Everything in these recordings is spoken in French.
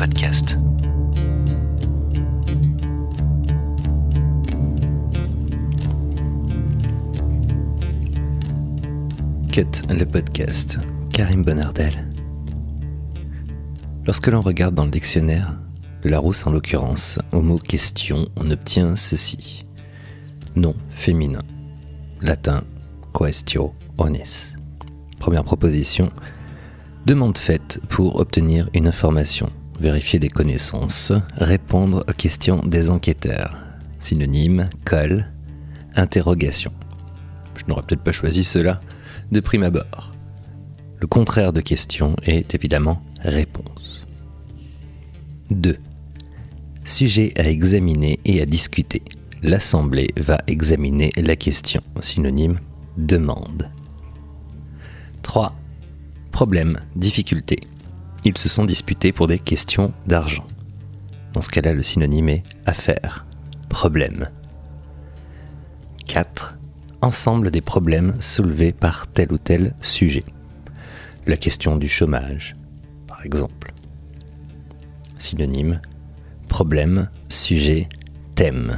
podcast. Cut le podcast. Karim Bonardel. Lorsque l'on regarde dans le dictionnaire, Larousse en l'occurrence, au mot question, on obtient ceci. Nom féminin. Latin questio onis. Première proposition. Demande faite pour obtenir une information, vérifier des connaissances, répondre aux questions des enquêteurs. Synonyme, colle, interrogation. Je n'aurais peut-être pas choisi cela de prime abord. Le contraire de question est évidemment réponse. 2. Sujet à examiner et à discuter. L'Assemblée va examiner la question. Synonyme demande. 3. Problème, difficulté. Ils se sont disputés pour des questions d'argent. Dans ce cas-là, le synonyme est affaire, problème. 4. Ensemble des problèmes soulevés par tel ou tel sujet. La question du chômage, par exemple. Synonyme problème, sujet, thème.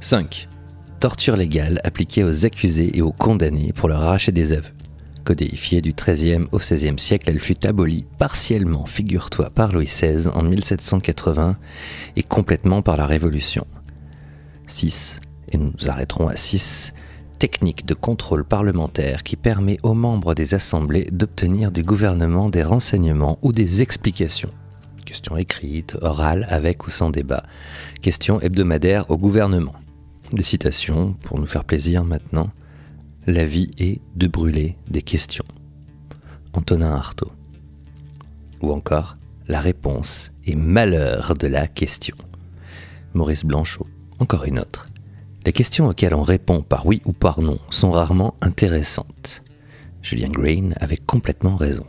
5. Torture légale appliquée aux accusés et aux condamnés pour leur arracher des aveux. Codéifiée du XIIIe au XVIe siècle, elle fut abolie partiellement, figure-toi, par Louis XVI en 1780 et complètement par la Révolution. 6. Et nous nous arrêterons à 6 technique de contrôle parlementaire qui permet aux membres des assemblées d'obtenir du gouvernement des renseignements ou des explications. Questions écrites, orales, avec ou sans débat. Questions hebdomadaires au gouvernement. Des citations, pour nous faire plaisir maintenant. La vie est de brûler des questions. Antonin Artaud. Ou encore, la réponse est malheur de la question. Maurice Blanchot. Encore une autre. Les questions auxquelles on répond par oui ou par non sont rarement intéressantes. Julien Green avait complètement raison.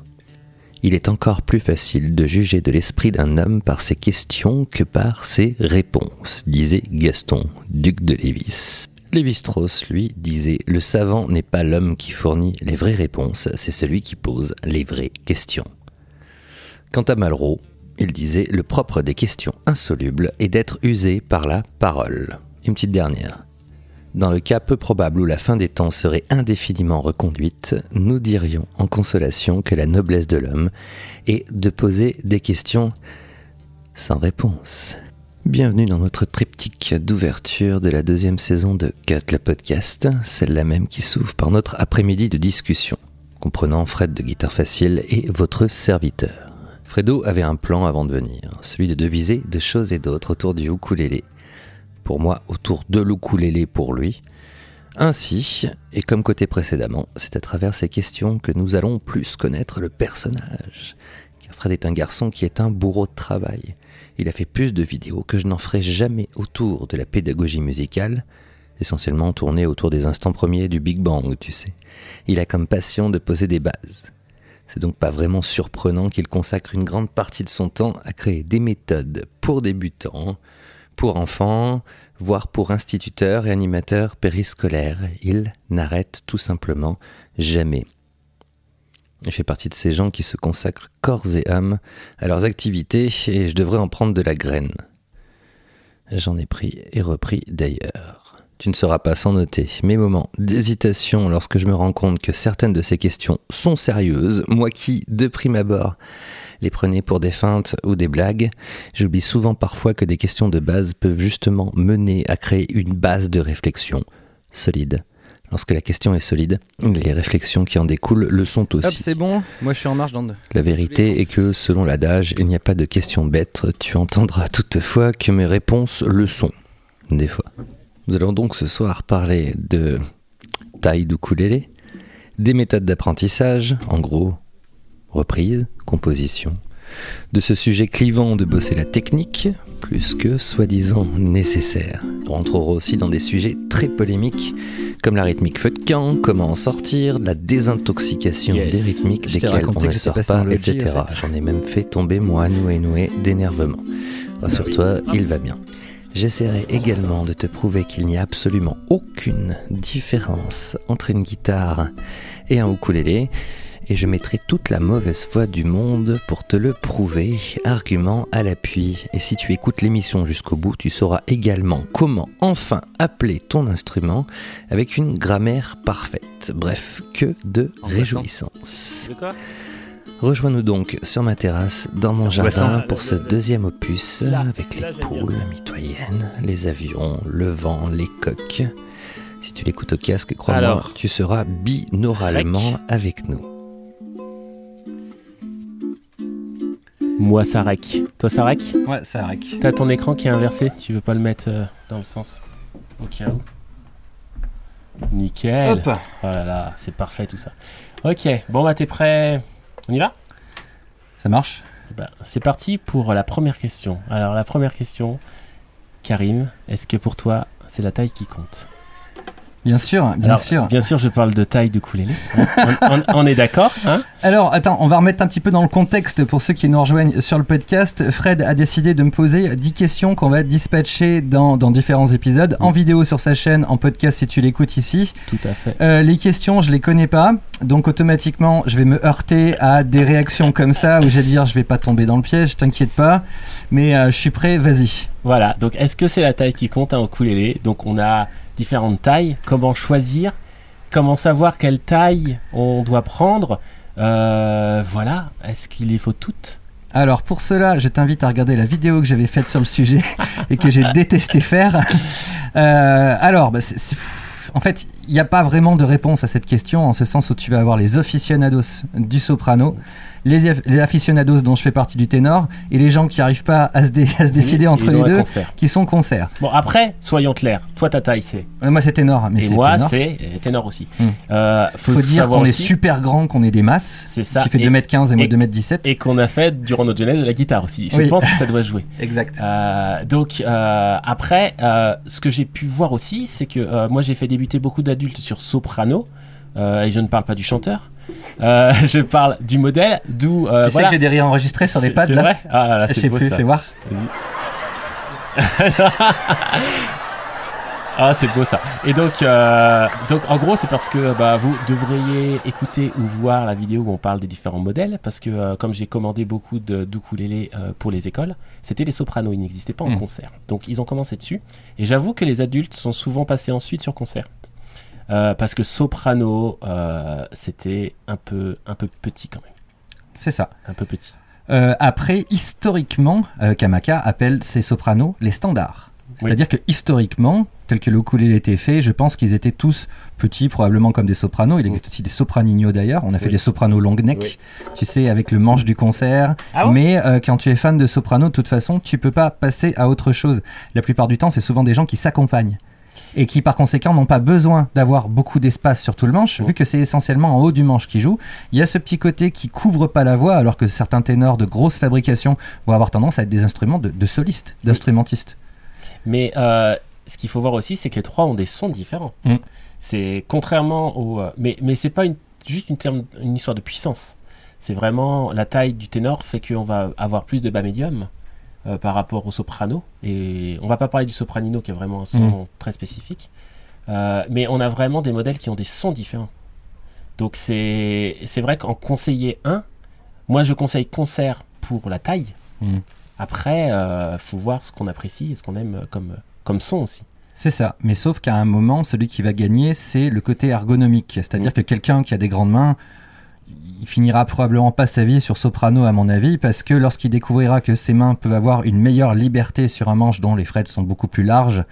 Il est encore plus facile de juger de l'esprit d'un homme par ses questions que par ses réponses, disait Gaston, duc de Lévis. Lévi-Strauss, lui, disait Le savant n'est pas l'homme qui fournit les vraies réponses, c'est celui qui pose les vraies questions. Quant à Malraux, il disait Le propre des questions insolubles est d'être usé par la parole. Une petite dernière. Dans le cas peu probable où la fin des temps serait indéfiniment reconduite, nous dirions en consolation que la noblesse de l'homme est de poser des questions sans réponse. Bienvenue dans notre triptyque d'ouverture de la deuxième saison de Cut le podcast, celle-là même qui s'ouvre par notre après-midi de discussion, comprenant Fred de Guitare Facile et votre serviteur. Fredo avait un plan avant de venir, celui de deviser de choses et d'autres autour du ukulélé pour moi autour de l'ukulélé pour lui. Ainsi, et comme côté précédemment, c'est à travers ces questions que nous allons plus connaître le personnage. Fred est un garçon qui est un bourreau de travail. Il a fait plus de vidéos que je n'en ferai jamais autour de la pédagogie musicale, essentiellement tournées autour des instants premiers du Big Bang, tu sais. Il a comme passion de poser des bases. C'est donc pas vraiment surprenant qu'il consacre une grande partie de son temps à créer des méthodes pour débutants, pour enfants, voire pour instituteurs et animateurs périscolaires. Il n'arrête tout simplement jamais. Il fait partie de ces gens qui se consacrent corps et âme à leurs activités et je devrais en prendre de la graine. J'en ai pris et repris d'ailleurs. Tu ne seras pas sans noter mes moments d'hésitation lorsque je me rends compte que certaines de ces questions sont sérieuses, moi qui, de prime abord, les prenez pour des feintes ou des blagues. J'oublie souvent parfois que des questions de base peuvent justement mener à créer une base de réflexion solide. Lorsque la question est solide, les réflexions qui en découlent le sont aussi. Hop, c'est bon, moi je suis en marche dans deux. La vérité est que, selon l'adage, il n'y a pas de questions bêtes. Tu entendras toutefois que mes réponses le sont, des fois. Nous allons donc ce soir parler de taille d'ukulélé, des méthodes d'apprentissage, en gros, reprise, composition, de ce sujet clivant de bosser la technique, plus que soi-disant nécessaire. On rentrera aussi dans des sujets très polémiques, comme la rythmique feu de camp, comment en sortir, la désintoxication des rythmiques desquelles on ne sort pas, etc. J'en ai même fait tomber moi noué noué d'énervement. Rassure-toi, il va bien. J'essaierai également de te prouver qu'il n'y a absolument aucune différence entre une guitare et un ukulélé, et je mettrai toute la mauvaise foi du monde pour te le prouver, argument à l'appui. Et si tu écoutes l'émission jusqu'au bout, tu sauras également comment enfin appeler ton instrument avec une grammaire parfaite. Bref, que de réjouissance. Rejoins-nous donc sur ma terrasse, dans mon jardin, pour ce deuxième opus, avec les poules mitoyennes, les avions, le vent, les coques. Si tu l'écoutes au casque, crois-moi, tu seras binauralement avec nous. Moi, Sarek. Toi, Sarek Ouais, Sarek. T'as ton écran qui est inversé, tu veux pas le mettre euh, dans le sens au cas où Nickel. Hop Oh là là, c'est parfait tout ça. Ok, bon bah t'es prêt On y va? Ça marche? Bah, C'est parti pour la première question. Alors la première question, Karim, est-ce que pour toi c'est la taille qui compte? Bien sûr, bien Alors, sûr. Bien sûr, je parle de taille de ukulélé. on, on- on est d'accord hein? Alors, attends, on va remettre un petit peu dans le contexte pour ceux qui nous rejoignent sur le podcast. Fred a décidé de me poser 10 questions qu'on va dispatcher dans, dans différents épisodes, en vidéo sur sa chaîne, en podcast si tu l'écoutes ici. Tout à fait. Euh, les questions, je les connais pas, donc automatiquement, je vais me heurter à des réactions comme ça où je vais dire je vais pas tomber dans le piège, t'inquiète pas, mais euh, je suis prêt, vas-y. Voilà, donc est-ce que c'est la taille qui compte hein, au Donc on a différentes tailles, comment choisir, comment savoir quelle taille on doit prendre, Euh, voilà, est-ce qu'il les faut toutes? Alors pour cela, je t'invite à regarder la vidéo que j'avais faite sur le sujet et que j'ai détesté faire. Euh, alors, bah, en fait, il n'y a pas vraiment de réponse à cette question en ce sens où tu vas avoir les aficionados du soprano, les, les aficionados dont je fais partie du ténor et les gens qui n'arrivent pas à se, dé- à se décider entre les deux concert. qui sont concert. Bon après, soyons clairs, toi ta taille c'est, Euh, Moi c'est ténor, mais et c'est moi ténor. c'est ténor aussi. Euh, Faut, faut, dire qu'on est super grand, qu'on est des masses. C'est ça. Tu fais et, 2m15 et moi et- 2m17. et qu'on a fait durant notre jeunesse de la guitare aussi. Je Oui. pense que ça doit jouer. Exact. Euh, donc euh, après, euh, ce que j'ai pu voir aussi, c'est que euh, moi j'ai fait débuter beaucoup d'adultes sur soprano, euh, et je ne parle pas du chanteur. Euh, je parle du modèle, d'où euh, tu sais voilà. que j'ai des rires enregistrés sur les pads c'est là vrai Ah là là, c'est beau plus, ça. fais voir. Ah, c'est beau ça. Et donc, euh, donc en gros, c'est parce que bah, vous devriez écouter ou voir la vidéo où on parle des différents modèles, parce que euh, comme j'ai commandé beaucoup de d'ukulélés euh, pour les écoles, c'était les sopranos, ils n'existaient pas en Mm. concert. Donc ils ont commencé dessus. Et j'avoue que les adultes sont souvent passés ensuite sur concert. Euh, parce que soprano, euh, c'était un peu, un peu petit quand même. C'est ça. Un peu petit. Euh, après, historiquement, euh, Kamaka appelle ces sopranos les standards. Oui. C'est-à-dire que historiquement, tel que le ukulélé était fait, je pense qu'ils étaient tous petits, probablement comme des sopranos. Il existe aussi des sopraninos d'ailleurs. On a fait Oui. des sopranos long neck, Oui. tu sais, avec le manche du concert. Ah Mais euh, quand tu es fan de soprano, de toute façon, tu peux pas passer à autre chose. La plupart du temps, c'est souvent des gens qui s'accompagnent. Et qui par conséquent n'ont pas besoin d'avoir beaucoup d'espace sur tout le manche, vu que c'est essentiellement en haut du manche qui joue. Il y a ce petit côté qui couvre pas la voix, alors que certains ténors de grosse fabrication vont avoir tendance à être des instruments de, de solistes, d'instrumentistes. Mais euh, ce qu'il faut voir aussi, c'est que les trois ont des sons différents. Mm. C'est contrairement au. euh, mais mais c'est pas une, juste une, terme- une histoire de puissance. C'est vraiment la taille du ténor fait qu'on va avoir plus de bas médium euh, par rapport au soprano. Et on va pas parler du sopranino qui est vraiment un son très spécifique. Euh, mais on a vraiment des modèles qui ont des sons différents. Donc c'est c'est vrai qu'en conseiller un, moi je conseille concert pour la taille. Mm. Après, euh, faut voir ce qu'on apprécie et ce qu'on aime comme, comme son aussi. C'est ça, mais sauf qu'à un moment, celui qui va gagner, c'est le côté ergonomique. C'est-à-dire que quelqu'un qui a des grandes mains, il finira probablement pas sa vie sur soprano, à mon avis, parce que lorsqu'il découvrira que ses mains peuvent avoir une meilleure liberté sur un manche dont les frettes sont beaucoup plus larges,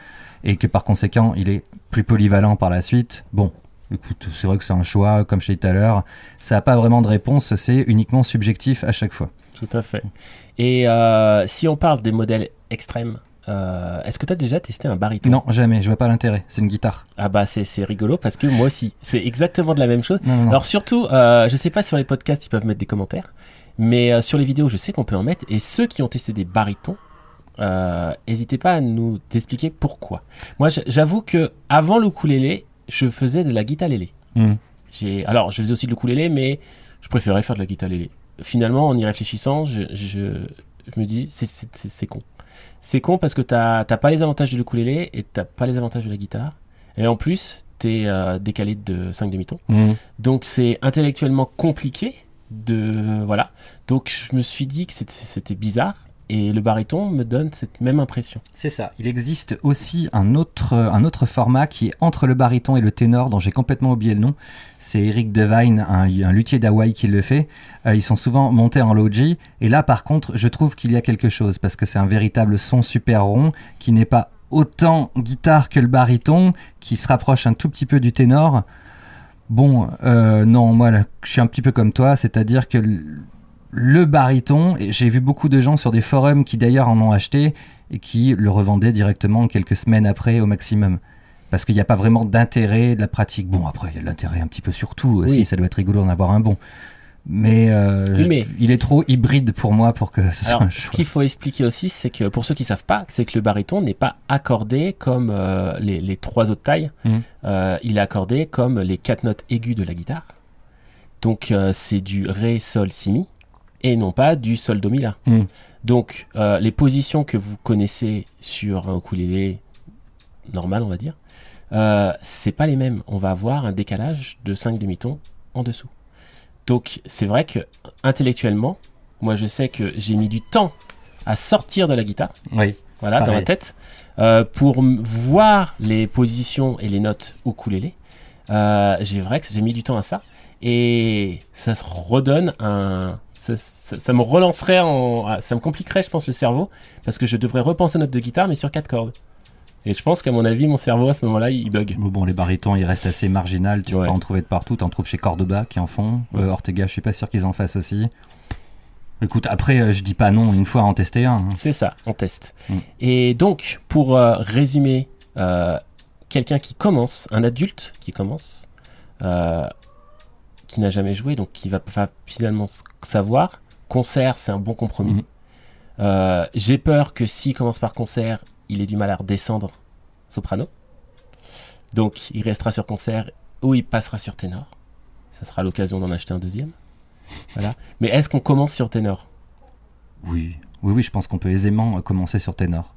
et que par conséquent, il est plus polyvalent par la suite, bon. Écoute, c'est vrai que c'est un choix, comme je l'ai dit tout à l'heure. Ça n'a pas vraiment de réponse, c'est uniquement subjectif à chaque fois. Tout à fait. Et euh, si on parle des modèles extrêmes, euh, est-ce que tu as déjà testé un baryton? Non, jamais, je vois pas l'intérêt. C'est une guitare. Ah bah c'est rigolo parce que moi aussi, c'est exactement de la même chose. Non, non. Alors surtout, euh, je sais pas sur les podcasts ils peuvent mettre des commentaires, mais euh, sur les vidéos je sais qu'on peut en mettre. Et ceux qui ont testé des barytons, euh, n'hésitez pas à nous expliquer pourquoi. Moi j'avoue que avant le ukulélé, je faisais de la guitare lélé. Hmm. Alors je faisais aussi de l'ukulélé, mais je préférais faire de la guitare lélé. Finalement, en y réfléchissant, je, je, je me dis c'est con. C'est con parce que t'as pas les avantages de l'ukulélé et t'as pas les avantages de la guitare. Et en plus, t'es euh, décalé de 5 demi-tons. Mm. Donc c'est intellectuellement compliqué de voilà. Donc je me suis dit que c'était bizarre et le baryton me donne cette même impression. C'est ça. Il existe aussi un autre, un autre format qui est entre le baryton et le ténor, dont j'ai complètement oublié le nom. C'est Eric Devine, un, luthier d'Hawaï qui le fait. Euh, ils sont souvent montés en low G. Et là, par contre, je trouve qu'il y a quelque chose parce que c'est un véritable son super rond qui n'est pas autant guitare que le baryton, qui se rapproche un tout petit peu du ténor. Bon, euh, non, moi, je suis un petit peu comme toi, c'est-à-dire que le baryton, j'ai vu beaucoup de gens sur des forums qui d'ailleurs en ont acheté et qui le revendaient directement quelques semaines après au maximum. Parce qu'il n'y a pas vraiment d'intérêt de la pratique. Bon, après, il y a de l'intérêt un petit peu sur tout aussi, Oui. ça doit être rigolo d'en avoir un bon. Mais, euh, Oui, je- mais- il est trop hybride pour moi pour que ce soit un ce qu'il faut expliquer aussi, c'est que pour ceux qui savent pas, c'est que le baryton n'est pas accordé comme euh, les, les trois autres tailles. Mhm. Euh, il est accordé comme les quatre notes aiguës de la guitare. Donc c'est du ré, sol, si, mi, et non pas du sol, do, mi, la. Mhm. Donc euh, les positions que vous connaissez sur un ukulélé normal, on va dire, euh, c'est pas les mêmes. On va avoir un décalage de 5 demi-tons en dessous. Donc c'est vrai que intellectuellement, moi je sais que j'ai mis du temps à sortir de la guitare, Oui. voilà, dans ma tête, euh, pour voir les positions et les notes ukulélé. Euh, j'ai vrai que j'ai mis du temps à ça et ça se redonne un ça, ça- ça me relancerait en ça me compliquerait je pense le cerveau parce que je devrais repenser aux notes de guitare mais sur quatre cordes et je pense qu'à mon avis mon cerveau à ce moment-là il bug Bon, les barytons, ils restent assez marginal. Tu Ouais. peux en trouver de partout. Tu en trouves chez Cordoba qui en font. Ouais. Euh, Ortega, je suis pas sûr qu'ils en fassent aussi. Écoute, après, euh, je dis pas non une fois en tester un. hein. C'est ça, on teste. Mm. Et donc, pour euh, résumer, euh, quelqu'un qui commence, un adulte qui commence, qui n'a jamais joué, donc qui va, finalement savoir, concert, c'est un bon compromis. Mhm. Euh, J'ai peur que s'il commence par concert, il ait du mal à redescendre soprano. Donc, il restera sur concert ou il passera sur ténor. Ça sera l'occasion d'en acheter un deuxième. Voilà. Mais est-ce qu'on commence sur ténor? Oui, oui, oui, je pense qu'on peut aisément commencer sur ténor.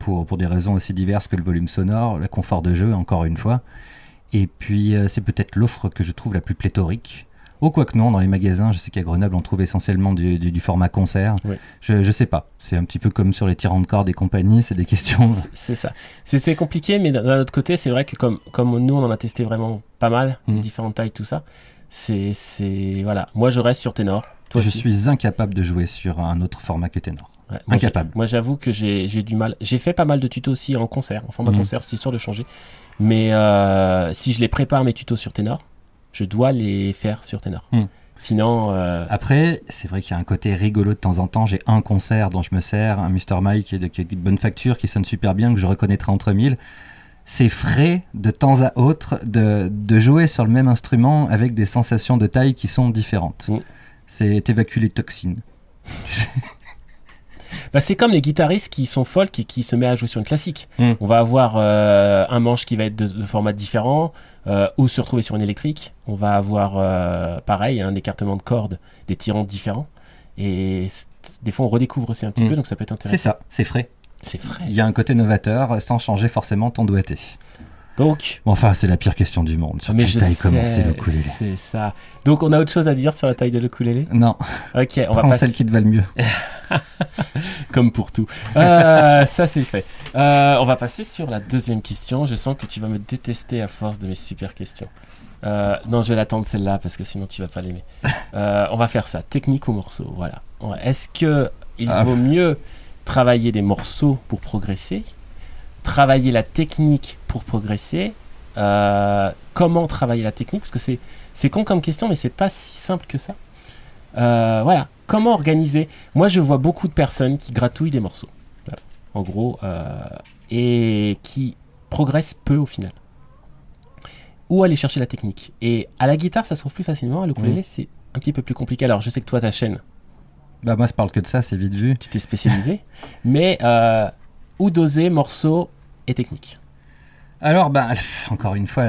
Pour, pour des raisons aussi diverses que le volume sonore, le confort de jeu, encore une fois. Et puis, euh, c'est peut-être l'offre que je trouve la plus pléthorique. Oh, quoique non, dans les magasins, je sais qu'à Grenoble, on trouve essentiellement du, du- du format concert. Oui. Je, sais pas. C'est un petit peu comme sur les tirants de cordes et compagnie, c'est des questions. C'est- ça. C'est compliqué, mais d'un autre côté, c'est vrai que comme, comme nous, on en a testé vraiment pas mal, des Mhm. différentes tailles, tout ça, c'est. Voilà. Moi, je reste sur ténor. Toi je aussi. suis incapable de jouer sur un autre format que ténor. Ouais, moi, incapable. Moi, j'avoue que j'ai du mal. J'ai fait pas mal de tutos aussi en concert, en format Mhm. concert, c'est histoire de changer. Mais euh, si je les prépare, mes tutos sur ténor, je dois les faire sur ténor. Mhm. Sinon. euh, Après, c'est vrai qu'il y a un côté rigolo de temps en temps. J'ai un concert dont je me sers, un Mr. Mike qui est de, qui est de bonne facture, qui sonne super bien, que je reconnaîtrai entre mille. C'est frais de temps à autre de, de jouer sur le même instrument avec des sensations de taille qui sont différentes. Mm. C'est évacuer les toxines. Bah, c'est comme les guitaristes qui sont folk et qui se mettent à jouer sur une classique. Mm. On va avoir euh, un manche qui va être de, de format différent euh, ou se retrouver sur une électrique. On va avoir euh, pareil un écartement de cordes, des tirants différents. Et des fois on redécouvre aussi un petit Mm. peu, donc ça peut être C'est intéressant. ça, c'est frais. C'est vrai. Il y a un côté novateur sans changer forcément ton doigté. Donc, enfin, c'est la pire question du monde. Sur mais quelle je taille sais, commencer le ukulélé c'est ça. Donc on a autre chose à dire sur la taille de l'ukulélé? Non, Ok, on va prends passer celle qui te va le mieux. comme pour tout. Euh, ça c'est fait. Euh, on va passer sur la deuxième question. Je sens que tu vas me détester à force de mes super questions. Euh, non, je vais l'attendre celle-là parce que sinon tu vas pas l'aimer. On va faire ça, technique ou morceau? Voilà. Est-ce que il Ah. vaut mieux travailler des morceaux pour progresser, travailler la technique pour progresser Euh, Comment travailler la technique Parce que c'est c'est con comme question, mais c'est pas si simple que ça. Euh, voilà. Comment organiser? Moi, je vois beaucoup de personnes qui gratouillent des morceaux. Voilà. En gros, euh, et qui progressent peu au final. Ou aller chercher la technique. Et à la guitare, ça se trouve plus facilement. À l'ukulélé, c'est un petit peu plus compliqué. Alors, je sais que toi, ta chaîne, Bah, moi, je parle que de ça, c'est vite vu. tu t'es spécialisé. mais où doser morceaux et technique Alors, ben, encore une fois,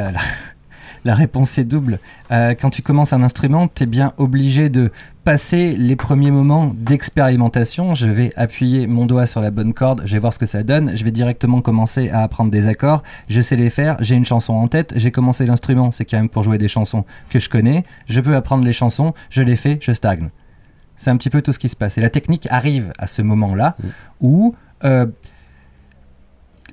la, réponse est double. Euh, quand tu commences un instrument, tu es bien obligé de passer les premiers moments d'expérimentation. Je vais appuyer mon doigt sur la bonne corde, je vais voir ce que ça donne, je vais directement commencer à apprendre des accords, je sais les faire, j'ai une chanson en tête, j'ai commencé l'instrument, c'est quand même pour jouer des chansons que je connais, je peux apprendre les chansons, je les fais, je stagne. C'est un petit peu tout ce qui se passe. Et la technique arrive à ce moment-là où euh,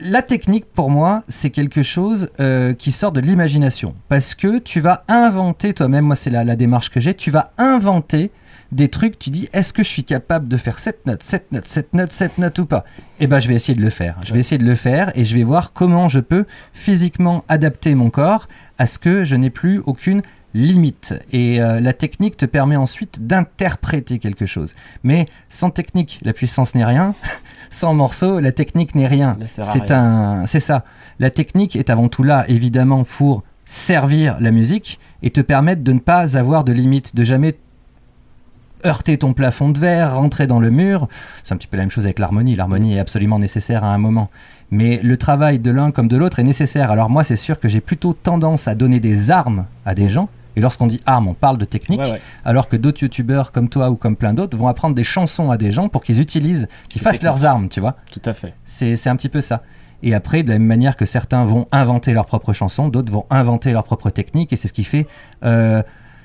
la technique, pour moi, c'est quelque chose euh, qui sort de l'imagination. Parce que tu vas inventer toi-même, moi c'est la, la démarche que j'ai, tu vas inventer des trucs, tu dis, est-ce que je suis capable de faire cette note, cette note, cette note, cette note ou pas? Eh ben, je vais essayer de le faire. Je vais essayer de le faire et je vais voir comment je peux physiquement adapter mon corps à ce que je n'ai plus aucune limite. Et euh, la technique te permet ensuite d'interpréter quelque chose. Mais sans technique, la puissance n'est rien. sans morceau, la technique n'est rien. C'est un, c'est ça. La technique est avant tout là, évidemment, pour servir la musique et te permettre de ne pas avoir de limite, de jamais heurter ton plafond de verre, rentrer dans le mur. C'est un petit peu la même chose avec l'harmonie. L'harmonie est absolument nécessaire à un moment. Mais le travail de l'un comme de l'autre est nécessaire. Alors moi, c'est sûr que j'ai plutôt tendance à donner des armes à des gens. Et lorsqu'on dit armes, on parle de technique. Ouais, ouais. Alors que d'autres youtubeurs comme toi ou comme plein d'autres vont apprendre des chansons à des gens pour qu'ils utilisent, qu'ils fassent leurs armes, tu vois. Tout à fait. C'est un petit peu ça. Et après, de la même manière que certains vont inventer leurs propres chansons, d'autres vont inventer leurs propres techniques, et c'est ce qui fait, euh,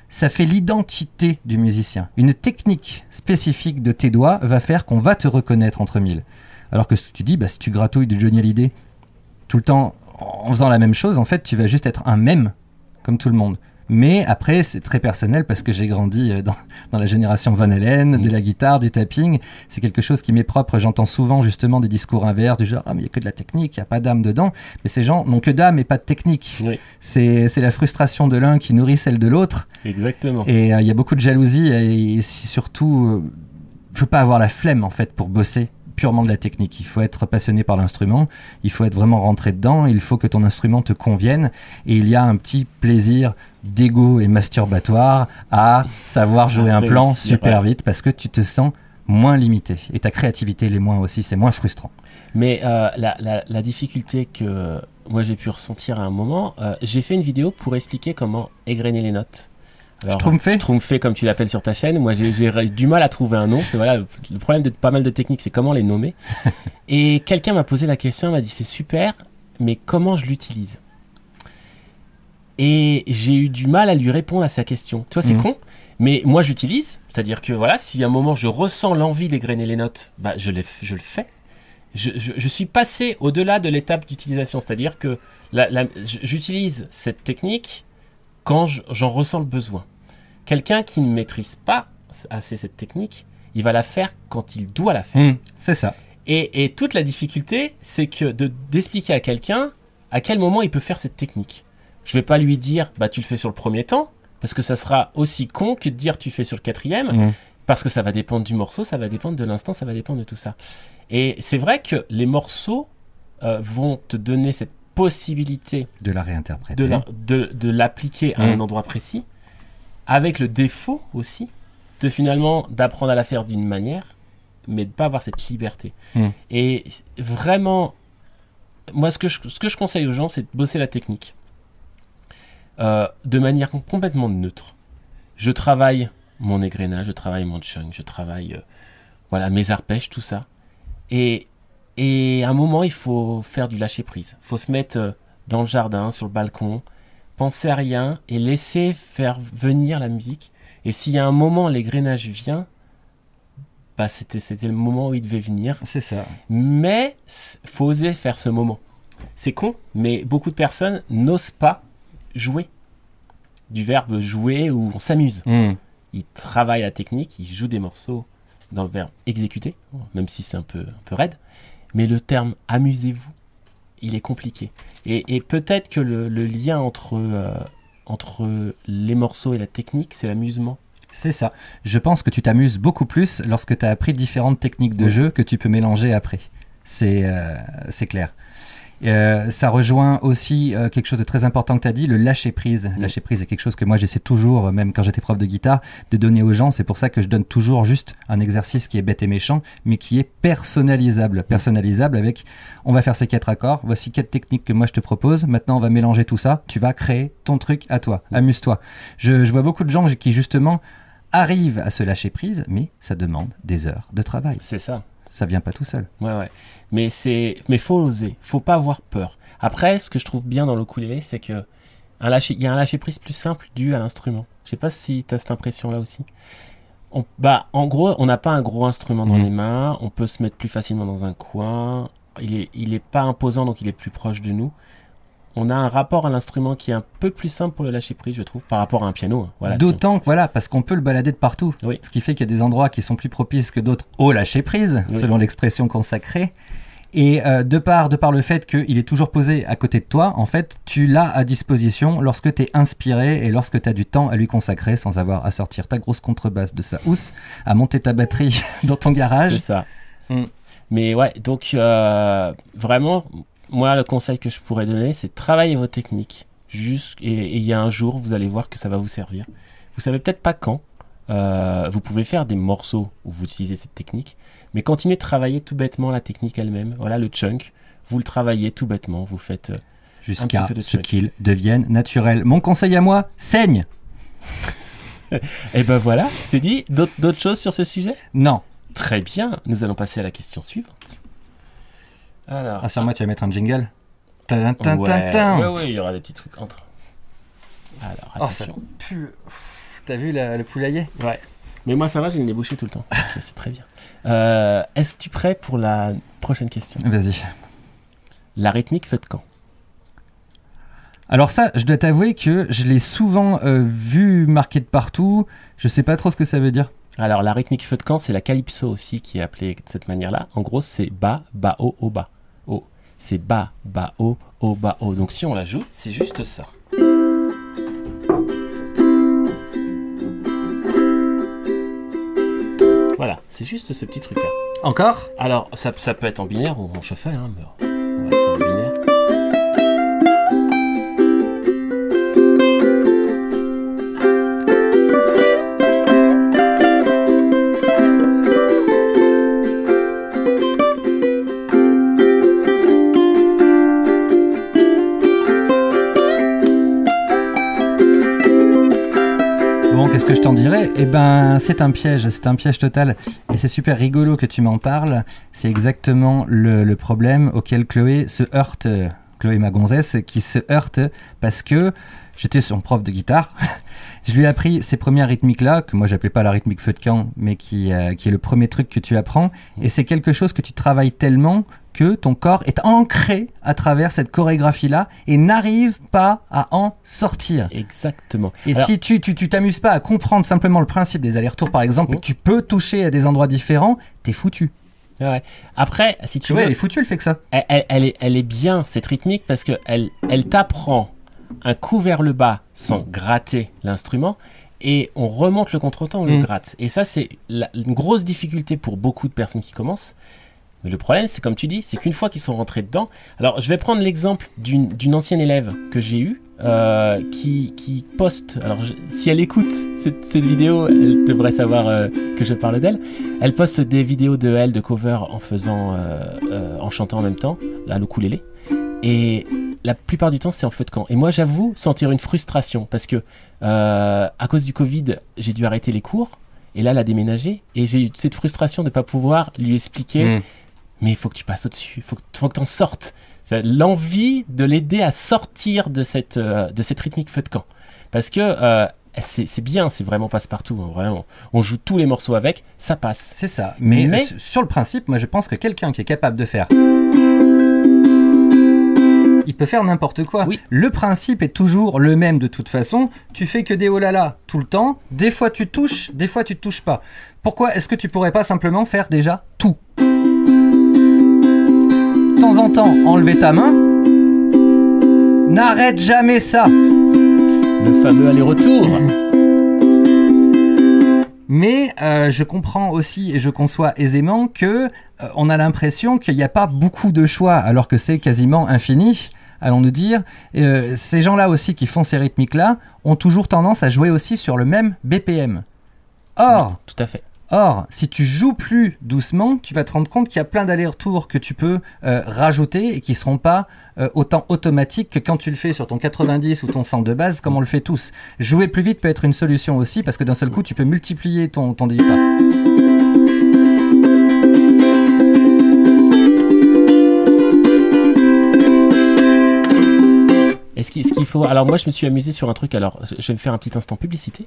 ça fait l'identité du musicien. Une technique spécifique de tes doigts va faire qu'on va te reconnaître entre mille. Alors que si tu dis, bah, si tu gratouilles du Johnny Hallyday tout le temps en faisant la même chose, en fait, tu vas juste être un même, comme tout le monde. Mais après, c'est très personnel parce que j'ai grandi euh, dans, dans la génération Van Halen, de la guitare, du tapping. C'est quelque chose qui m'est propre. J'entends souvent justement des discours inverses du genre Ah, mais il n'y a que de la technique, il n'y a pas d'âme dedans. Mais ces gens n'ont que d'âme et pas de technique. Oui. C'est la frustration de l'un qui nourrit celle de l'autre. Exactement. Et euh, il y a beaucoup de jalousie et, c'est surtout, il faut pas avoir la flemme en fait pour bosser purement de la technique. Il faut être passionné par l'instrument, il faut être vraiment rentré dedans, il faut que ton instrument te convienne et il y a un petit plaisir d'ego et masturbatoire à savoir jouer un plan super vite parce que tu te sens moins limité et ta créativité l'est moins aussi, c'est moins frustrant. Mais euh, la, la- la difficulté que moi j'ai pu ressentir à un moment, euh, j'ai fait une vidéo pour expliquer comment égrener les notes. Schtroumpfer Schtroumpfer, comme tu l'appelles sur ta chaîne. Moi j'ai du mal à trouver un nom. Voilà, le, problème de pas mal de techniques, c'est comment les nommer. Et quelqu'un m'a posé la question, il m'a dit c'est super, mais comment je l'utilise? Et j'ai eu du mal à lui répondre à sa question. Tu vois, c'est Mhm. con, mais moi j'utilise. C'est-à-dire que voilà, si à un moment je ressens l'envie d'égrener les notes, bah je, le fais. Je, je- je suis passé au-delà de l'étape d'utilisation. C'est-à-dire que j'utilise cette technique quand je- j'en ressens le besoin. Quelqu'un qui ne maîtrise pas assez cette technique, il va la faire quand il doit la faire. c'est ça. Et, et toute la difficulté, c'est que de d'expliquer à quelqu'un à quel moment il peut faire cette technique. Je vais pas lui dire, bah tu le fais sur le premier temps, parce que ça sera aussi con que de dire tu fais sur le quatrième, Mm. parce que ça va dépendre du morceau, ça va dépendre de l'instant, ça va dépendre de tout ça. Et c'est vrai que les morceaux euh, vont te donner cette possibilité De la réinterpréter. de la- de- de l'appliquer à Mm. un endroit précis, avec le défaut aussi de finalement d'apprendre à la faire d'une manière, mais de pas avoir cette liberté. Mm. Et vraiment, moi ce que je, ce que je conseille aux gens, c'est de bosser la technique Euh, de manière com- complètement neutre. Je travaille mon égrenage, je travaille mon chung, je travaille euh, voilà mes arpèges, tout ça. Et et à un moment, il faut faire du lâcher prise. Il faut se mettre euh, dans le jardin, sur le balcon, penser à rien et laisser faire venir la musique. Et s'il y a un moment, l'égrenage vient, bah c'était c'était le moment où il devait venir. C'est ça. Mais faut oser faire ce moment. C'est con, mais beaucoup de personnes n'osent pas jouer. Du verbe jouer où on s'amuse. Mm. Ils travaillent la technique, ils jouent des morceaux dans le verbe exécuter, même si c'est un peu, un peu raide. Mais le terme amusez-vous, il est compliqué. Et, et peut-être que le, le lien entre, euh, entre les morceaux et la technique, c'est l'amusement. C'est ça. Je pense que tu t'amuses beaucoup plus lorsque tu as appris différentes techniques de jeu que tu peux mélanger après. C'est euh, c'est clair. Euh, ça rejoint aussi euh, quelque chose de très important que tu as dit, le lâcher prise. Lâcher prise est quelque chose que moi j'essaie toujours, euh, même quand j'étais prof de guitare, de donner aux gens. C'est pour ça que je donne toujours juste un exercice qui est bête et méchant, mais qui est personnalisable. Personnalisable avec, on va faire ces quatre accords, voici quatre techniques que moi je te propose, maintenant on va mélanger tout ça, tu vas créer ton truc à toi, amuse-toi. Je, je vois beaucoup de gens qui justement arrivent à se lâcher prise, mais ça demande des heures de travail. C'est ça. Ça vient pas tout seul. Ouais, ouais. Mais c'est, mais faut oser. Faut pas avoir peur. Après, ce que je trouve bien dans le ukulélé, c'est que un lâcher, il y a un lâcher prise plus simple dû à l'instrument. Je sais pas si tu as cette impression-là aussi. On, bah, en gros, on n'a pas un gros instrument dans Mhm. les mains. On peut se mettre plus facilement dans un coin. Il est, il est pas imposant, donc il est plus proche de nous. On a un rapport à l'instrument qui est un peu plus simple pour le lâcher prise, je trouve, par rapport à un piano. hein. Voilà, D'autant que voilà, parce qu'on peut le balader de partout. Oui. Ce qui fait qu'il y a des endroits qui sont plus propices que d'autres au lâcher prise, Oui. selon l'expression consacrée. Et euh, de, par, de par le fait qu'il est toujours posé à côté de toi, en fait, tu l'as à disposition lorsque tu es inspiré et lorsque tu as du temps à lui consacrer sans avoir à sortir ta grosse contrebasse de sa housse, à monter ta batterie dans ton C'est garage. ça. Mm. Mais ouais, donc euh, vraiment, moi, le conseil que je pourrais donner, c'est travailler vos techniques. Juste, et il y a un jour, vous allez voir que ça va vous servir. Vous savez peut-être pas quand. euh, vous pouvez faire des morceaux où vous utilisez cette technique, mais continuez de travailler tout bêtement la technique elle-même. Voilà le chunk. Vous le travaillez tout bêtement. Vous faites. euh, Jusqu'à ce qu'il devienne naturel. Mon conseil à moi, saigne Et ben voilà, c'est dit. D'autres choses sur ce sujet? Non. Très bien. Nous allons passer à la question suivante. Alors. Ah, sur moi, tu vas mettre un jingle ouais, ouais, ouais, il y aura des petits trucs entre. Alors, Oh, ça attention. pue. Pff, T'as vu la- le poulailler Ouais. Mais moi, ça va, j'ai le nez bouché tout le temps. C'est très bien. Euh, Est-ce que tu es prêt pour la prochaine question? Vas-y. La rythmique feu de camp. Alors ça, je dois t'avouer que je l'ai souvent euh, vu marqué de partout. Je sais pas trop ce que ça veut dire. Alors, la rythmique feu de camp, c'est la calypso aussi qui est appelée de cette manière-là. En gros, c'est bas, bas, haut, haut, bas. C'est bas, bas, haut, haut, bas, haut. Donc, si on la joue, c'est juste ça. Voilà, c'est juste ce petit truc-là. Encore? Alors, ça, ça peut être en binaire ou en shuffle, hein, mais que je t'en dirais Eh ben, c'est un piège, c'est un piège total. Et c'est super rigolo que tu m'en parles. C'est exactement le, le problème auquel Chloé se heurte. Chloé, ma gonzesse, qui se heurte parce que j'étais son prof de guitare. je lui ai appris ces premières rythmiques-là, que moi j'appelais pas la rythmique feu de camp, mais qui, euh, qui est le premier truc que tu apprends. Et c'est quelque chose que tu travailles tellement que ton corps est ancré à travers cette chorégraphie-là et n'arrive pas à en sortir. Exactement. Et Alors- si tu tu tu t'amuses pas à comprendre simplement le principe des allers-retours, par exemple, que tu peux toucher à des endroits différents, t'es foutu. Ouais. Après, si tu Tu vois, veux, elle est foutue, elle fait que ça. elle, elle- elle est, elle est bien cette rythmique parce que elle, elle t'apprend un coup vers le bas sans gratter l'instrument et on remonte le contretemps, on le Mm. gratte. Et ça, c'est une grosse difficulté pour beaucoup de personnes qui commencent. Mais le problème, c'est comme tu dis, c'est qu'une fois qu'ils sont rentrés dedans. Alors, je vais prendre l'exemple d'une ancienne élève que j'ai eue euh, qui, poste. Alors, si elle écoute cette, vidéo, elle devrait savoir euh, que je parle d'elle. Elle poste des vidéos de elle de cover en faisant, euh, en chantant en même temps, la ukulélé. Et la plupart du temps, c'est en feu de camp. Et moi, j'avoue sentir une frustration parce que à cause du Covid, j'ai dû arrêter les cours. Et là, elle a déménagé. Et j'ai eu cette frustration de ne pas pouvoir lui expliquer Mm. Mais il faut que tu passes au-dessus, il faut, que- faut que tu en sortes. L'envie de l'aider à sortir de cette, euh, de cette rythmique feu de camp. Parce que euh, c'est bien, c'est vraiment passe-partout, hein, vraiment. On joue tous les morceaux avec, ça passe. C'est ça. Mais, Mais- euh, sur le principe, moi je pense que quelqu'un qui est capable de faire. Il peut faire n'importe quoi. Oui. Le principe est toujours le même de toute façon. Tu fais que des oh là là tout le temps. Des fois tu touches, des fois tu touches pas. Pourquoi est-ce que tu pourrais pas simplement faire déjà tout? Temps en temps, enlever ta main. N'arrête jamais ça. Le fameux aller-retour. Mais euh, je comprends aussi et je conçois aisément que euh, on a l'impression qu'il n'y a pas beaucoup de choix, alors que c'est quasiment infini. Allons-nous dire, Euh, ces gens-là aussi qui font ces rythmiques-là ont toujours tendance à jouer aussi sur le même BPM. Or, Tout à fait. Or, si tu joues plus doucement, tu vas te rendre compte qu'il y a plein d'allers-retours que tu peux euh, rajouter et qui seront pas euh, autant automatiques que quand tu le fais sur ton 90 ou ton 100 de base, comme on le fait tous. Jouer plus vite peut être une solution aussi parce que d'un seul coup, tu peux multiplier ton, ton ce qui- ce qu'il faut. Alors, moi, je me suis amusé sur un truc. Alors, je vais me faire un petit instant publicité.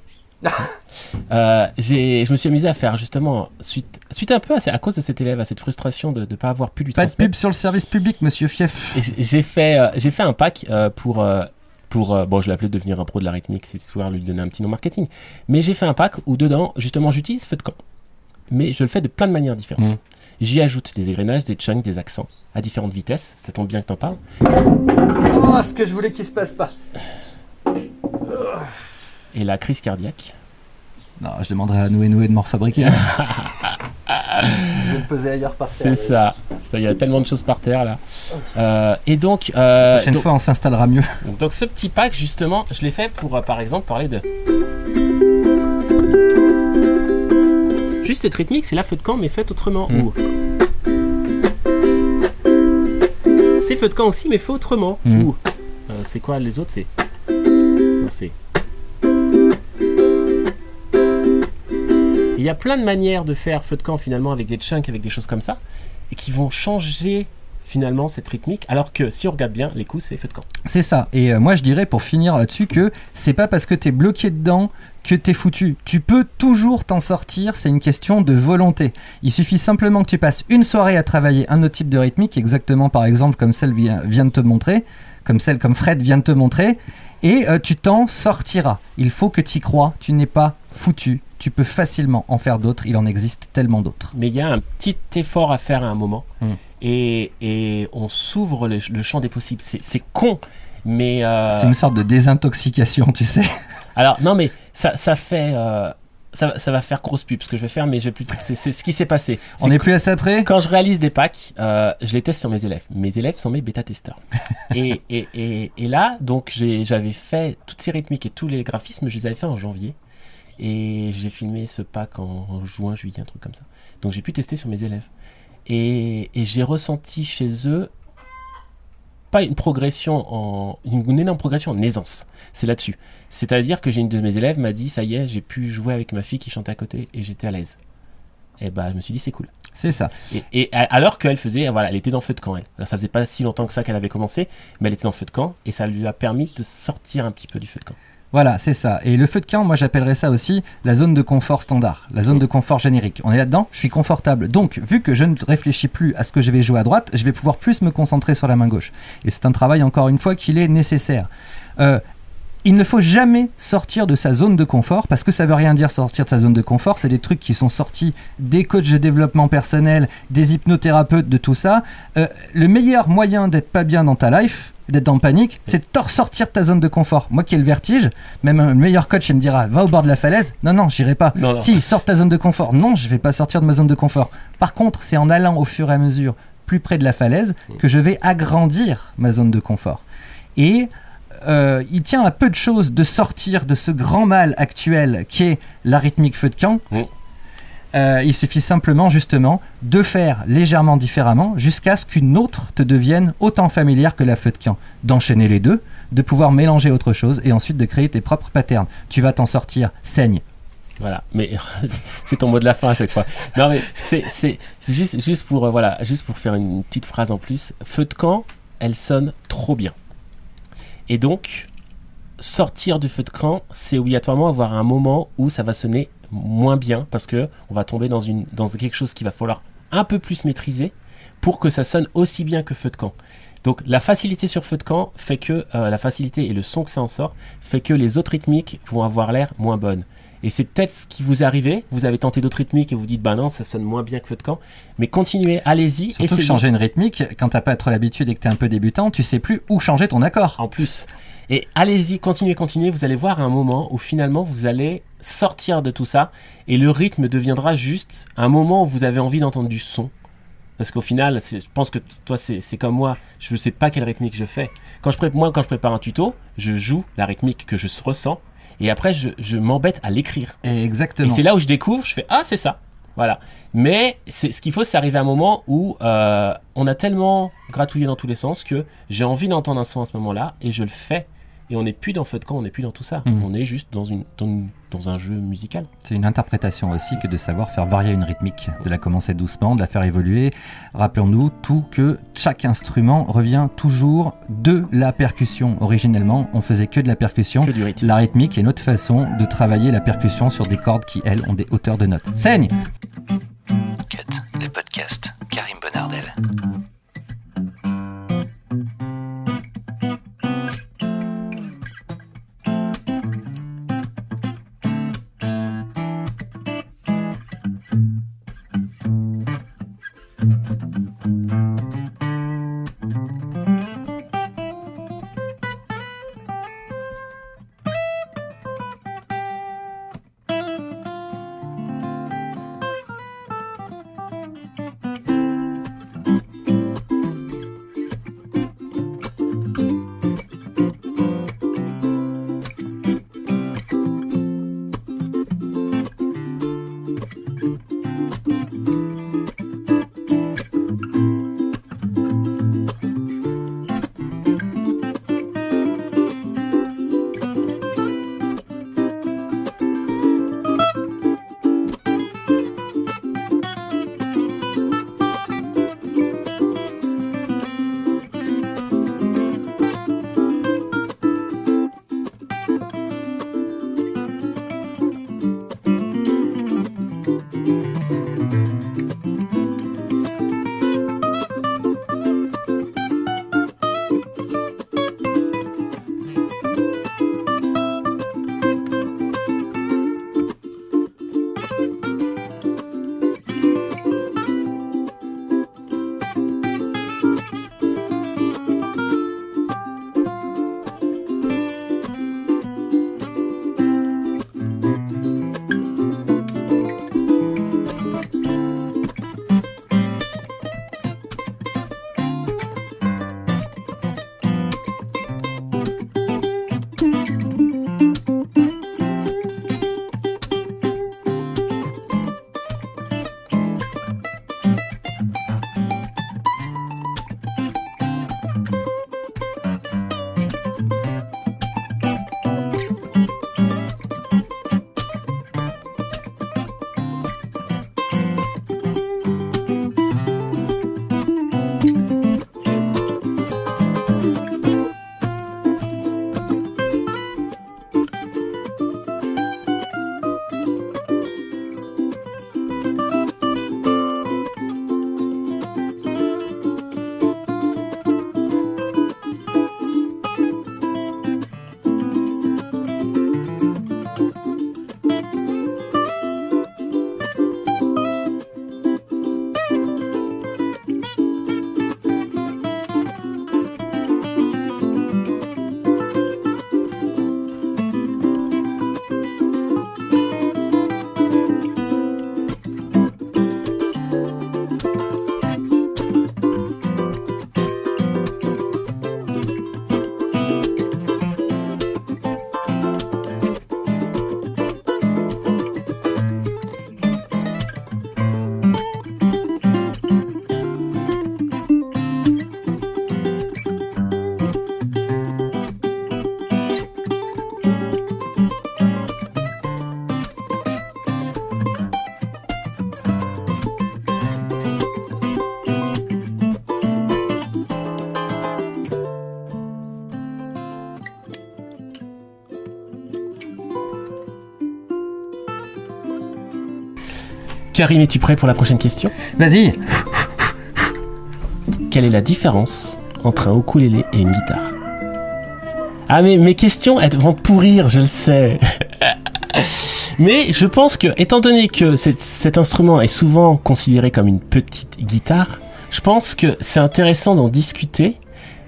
Euh, je me suis amusé à faire justement, suite, suite un peu à, à cause de cet élève, à cette frustration de ne pas avoir pu lui Pas de pub sur le service public, monsieur Fief. J'ai fait, euh, j'ai fait un pack euh, pour, euh, pour bon, je l'ai appelé devenir un pro de la rythmique, c'est histoire lui donner un petit nom marketing. Mais j'ai fait un pack où dedans, justement, j'utilise feu de camp. Mais je le fais de plein de manières différentes. Mhm. J'y ajoute des égrenages, des chunks, des accents à différentes vitesses. Ça tombe bien que t'en parles. Oh, ce que je voulais qu'il se passe pas. Et la crise cardiaque. Non, je demanderai à Noué Noué de m'en refabriquer. je vais le poser ailleurs par C'est ça. Putain, Il y a tellement de choses par terre là. Euh, et donc, euh, La prochaine donc, fois, on s'installera mieux. donc ce petit pack justement, je l'ai fait pour euh, par exemple parler de. Juste cette rythmique, c'est la feu de camp mais faite autrement. Mm. Ou- C'est feu de camp aussi mais fait autrement. Mm. Ou euh, c'est quoi les autres C'est. Y a plein de manières de faire feu de camp finalement avec des chunks, avec des choses comme ça, et qui vont changer finalement cette rythmique. Alors que si on regarde bien, les coups c'est feu de camp. C'est ça. Et euh, moi, je dirais pour finir là-dessus que c'est pas parce que t'es bloqué dedans que t'es foutu. Tu peux toujours t'en sortir. C'est une question de volonté. Il suffit simplement que tu passes une soirée à travailler un autre type de rythmique, exactement par exemple comme celle vient, vient de te montrer, comme celle comme Fred vient de te montrer, et euh, tu t'en sortiras. Il faut que tu y crois. Tu n'es pas foutu. Tu peux facilement en faire d'autres. Il en existe tellement d'autres. Mais il y a un petit effort à faire à un moment. Mm. Et, et on s'ouvre le, le champ des possibles. C'est c'est con. Mais. euh, C'est une sorte de désintoxication, tu sais. Alors, non, mais ça, ça fait. euh, ça, ça va faire grosse pub ce que je vais faire, mais j'ai plus. C'est c'est ce qui s'est passé. On n'est plus à ça près Quand je réalise des packs, euh, je les teste sur mes élèves. Mes élèves sont mes bêta-testeurs. et, et, et, et là, donc, j'ai- j'avais fait toutes ces rythmiques et tous les graphismes, je les avais fait en janvier. Et j'ai filmé ce pack en juin, juillet, un truc comme ça. Donc, j'ai pu tester sur mes élèves. Et, et j'ai ressenti chez eux pas une progression en une énorme progression en aisance. C'est là-dessus. C'est-à-dire que j'ai une de mes élèves m'a dit ça y est, j'ai pu jouer avec ma fille qui chantait à côté et j'étais à l'aise. Et bah je me suis dit c'est cool. C'est ça. Et, alors qu'elle faisait, voilà, elle était dans le feu de camp, elle. Alors ça faisait pas si longtemps que ça qu'elle avait commencé, mais elle était dans le feu de camp et ça lui a permis de sortir un petit peu du feu de camp. Voilà, c'est ça. Et le feu de camp, moi j'appellerais ça aussi la zone de confort standard, la zone de confort générique. On est là-dedans, je suis confortable. Donc, vu que je ne réfléchis plus à ce que je vais jouer à droite, je vais pouvoir plus me concentrer sur la main gauche. Et c'est un travail, encore une fois, qu'il est nécessaire. Euh, il ne faut jamais sortir de sa zone de confort parce que ça veut rien dire sortir de sa zone de confort. C'est des trucs qui sont sortis des coachs de développement personnel, des hypnothérapeutes, de tout ça. Euh, le meilleur moyen d'être pas bien dans ta life, d'être dans le panique, c'est de te ressortir de ta zone de confort. Moi qui ai le vertige, même un meilleur coach il me dira va au bord de la falaise. Non non, j'irai pas. Non, non. Si sors de ta zone de confort. Non, je vais pas sortir de ma zone de confort. Par contre, c'est en allant au fur et à mesure plus près de la falaise que je vais agrandir ma zone de confort. Et euh, il tient à peu de choses de sortir de ce grand mal actuel qui est la rythmique feu de camp. Mm. Euh, il suffit simplement justement de faire légèrement différemment jusqu'à ce qu'une autre te devienne autant familière que la feu de camp. D'enchaîner les deux, de pouvoir mélanger autre chose et ensuite de créer tes propres patterns. Tu vas t'en sortir, saigne. Voilà, mais c'est ton mot de la fin à chaque fois. Non mais c'est juste juste pour euh, voilà, juste pour faire une petite phrase en plus. Feu de camp, elle sonne trop bien. Et donc sortir du feu de camp, c'est obligatoirement avoir un moment où ça va sonner moins bien parce que on va tomber dans quelque chose qu'il va falloir un peu plus maîtriser pour que ça sonne aussi bien que feu de camp. Donc la facilité sur feu de camp fait que euh, la facilité et le son que ça en sort fait que les autres rythmiques vont avoir l'air moins bonnes. Et c'est peut-être ce qui vous est arrivé. Vous avez tenté d'autres rythmiques et vous dites, bah non, ça sonne moins bien que feu de camp. Mais continuez, allez-y. Surtout que changer une rythmique, quand t'as pas trop l'habitude et que t'es un peu débutant, tu sais plus où changer ton accord. En plus. Et allez-y, continuez, continuez. Vous allez voir un moment où finalement vous allez sortir de tout ça et le rythme deviendra juste un moment où vous avez envie d'entendre du son. Parce qu'au final, je pense que toi, c'est comme moi. Je ne sais pas quelle rythmique je fais. Quand je moi, quand je prépare un tuto, je joue la rythmique que je ressens. Et après, je, je m'embête à l'écrire. Et Exactement. c'est là où je découvre, je fais Ah, c'est ça. Voilà. Mais c'est ce qu'il faut, c'est arriver à un moment où euh, on a tellement gratouillé dans tous les sens que j'ai envie d'entendre un son à ce moment-là et je le fais. Et on n'est plus dans feu de camp, on n'est plus dans tout ça. Mhm. On est juste dans, une, dans, une- dans un jeu musical. C'est une interprétation aussi que de savoir faire varier une rythmique, de la commencer doucement, de la faire évoluer. Rappelons-nous tout que chaque instrument revient toujours de la percussion. Originellement, on faisait que de la percussion. Que du rythme. La rythmique est notre façon de travailler la percussion sur des cordes qui, elles, ont des hauteurs de notes. Saigne Cut, les podcasts. Karim Bonardel. Karim, es-tu prêt pour la prochaine question? Vas-y. Quelle est la différence entre un ukulélé et une guitare? Ah mais mes questions elles vont pourrir, je le sais. mais je pense que, étant donné que cet, cet instrument est souvent considéré comme une petite guitare, je pense que c'est intéressant d'en discuter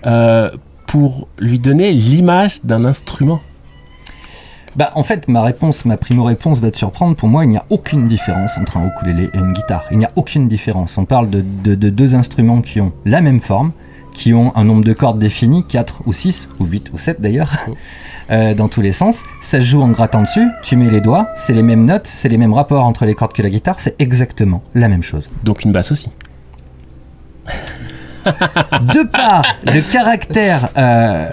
euh, pour lui donner l'image d'un instrument Bah, en fait, ma réponse, ma primo-réponse va te surprendre. Pour moi, il n'y a aucune différence entre un ukulélé et une guitare. Il n'y a aucune différence. On parle de, de- de deux instruments qui ont la même forme, qui ont un nombre de cordes défini, 4 ou 6, ou 8 ou 7 d'ailleurs, euh, dans tous les sens. Ça se joue en grattant dessus, tu mets les doigts, c'est les mêmes notes, c'est les mêmes rapports entre les cordes que la guitare, c'est exactement la même chose. Donc une basse aussi. de par le caractère euh,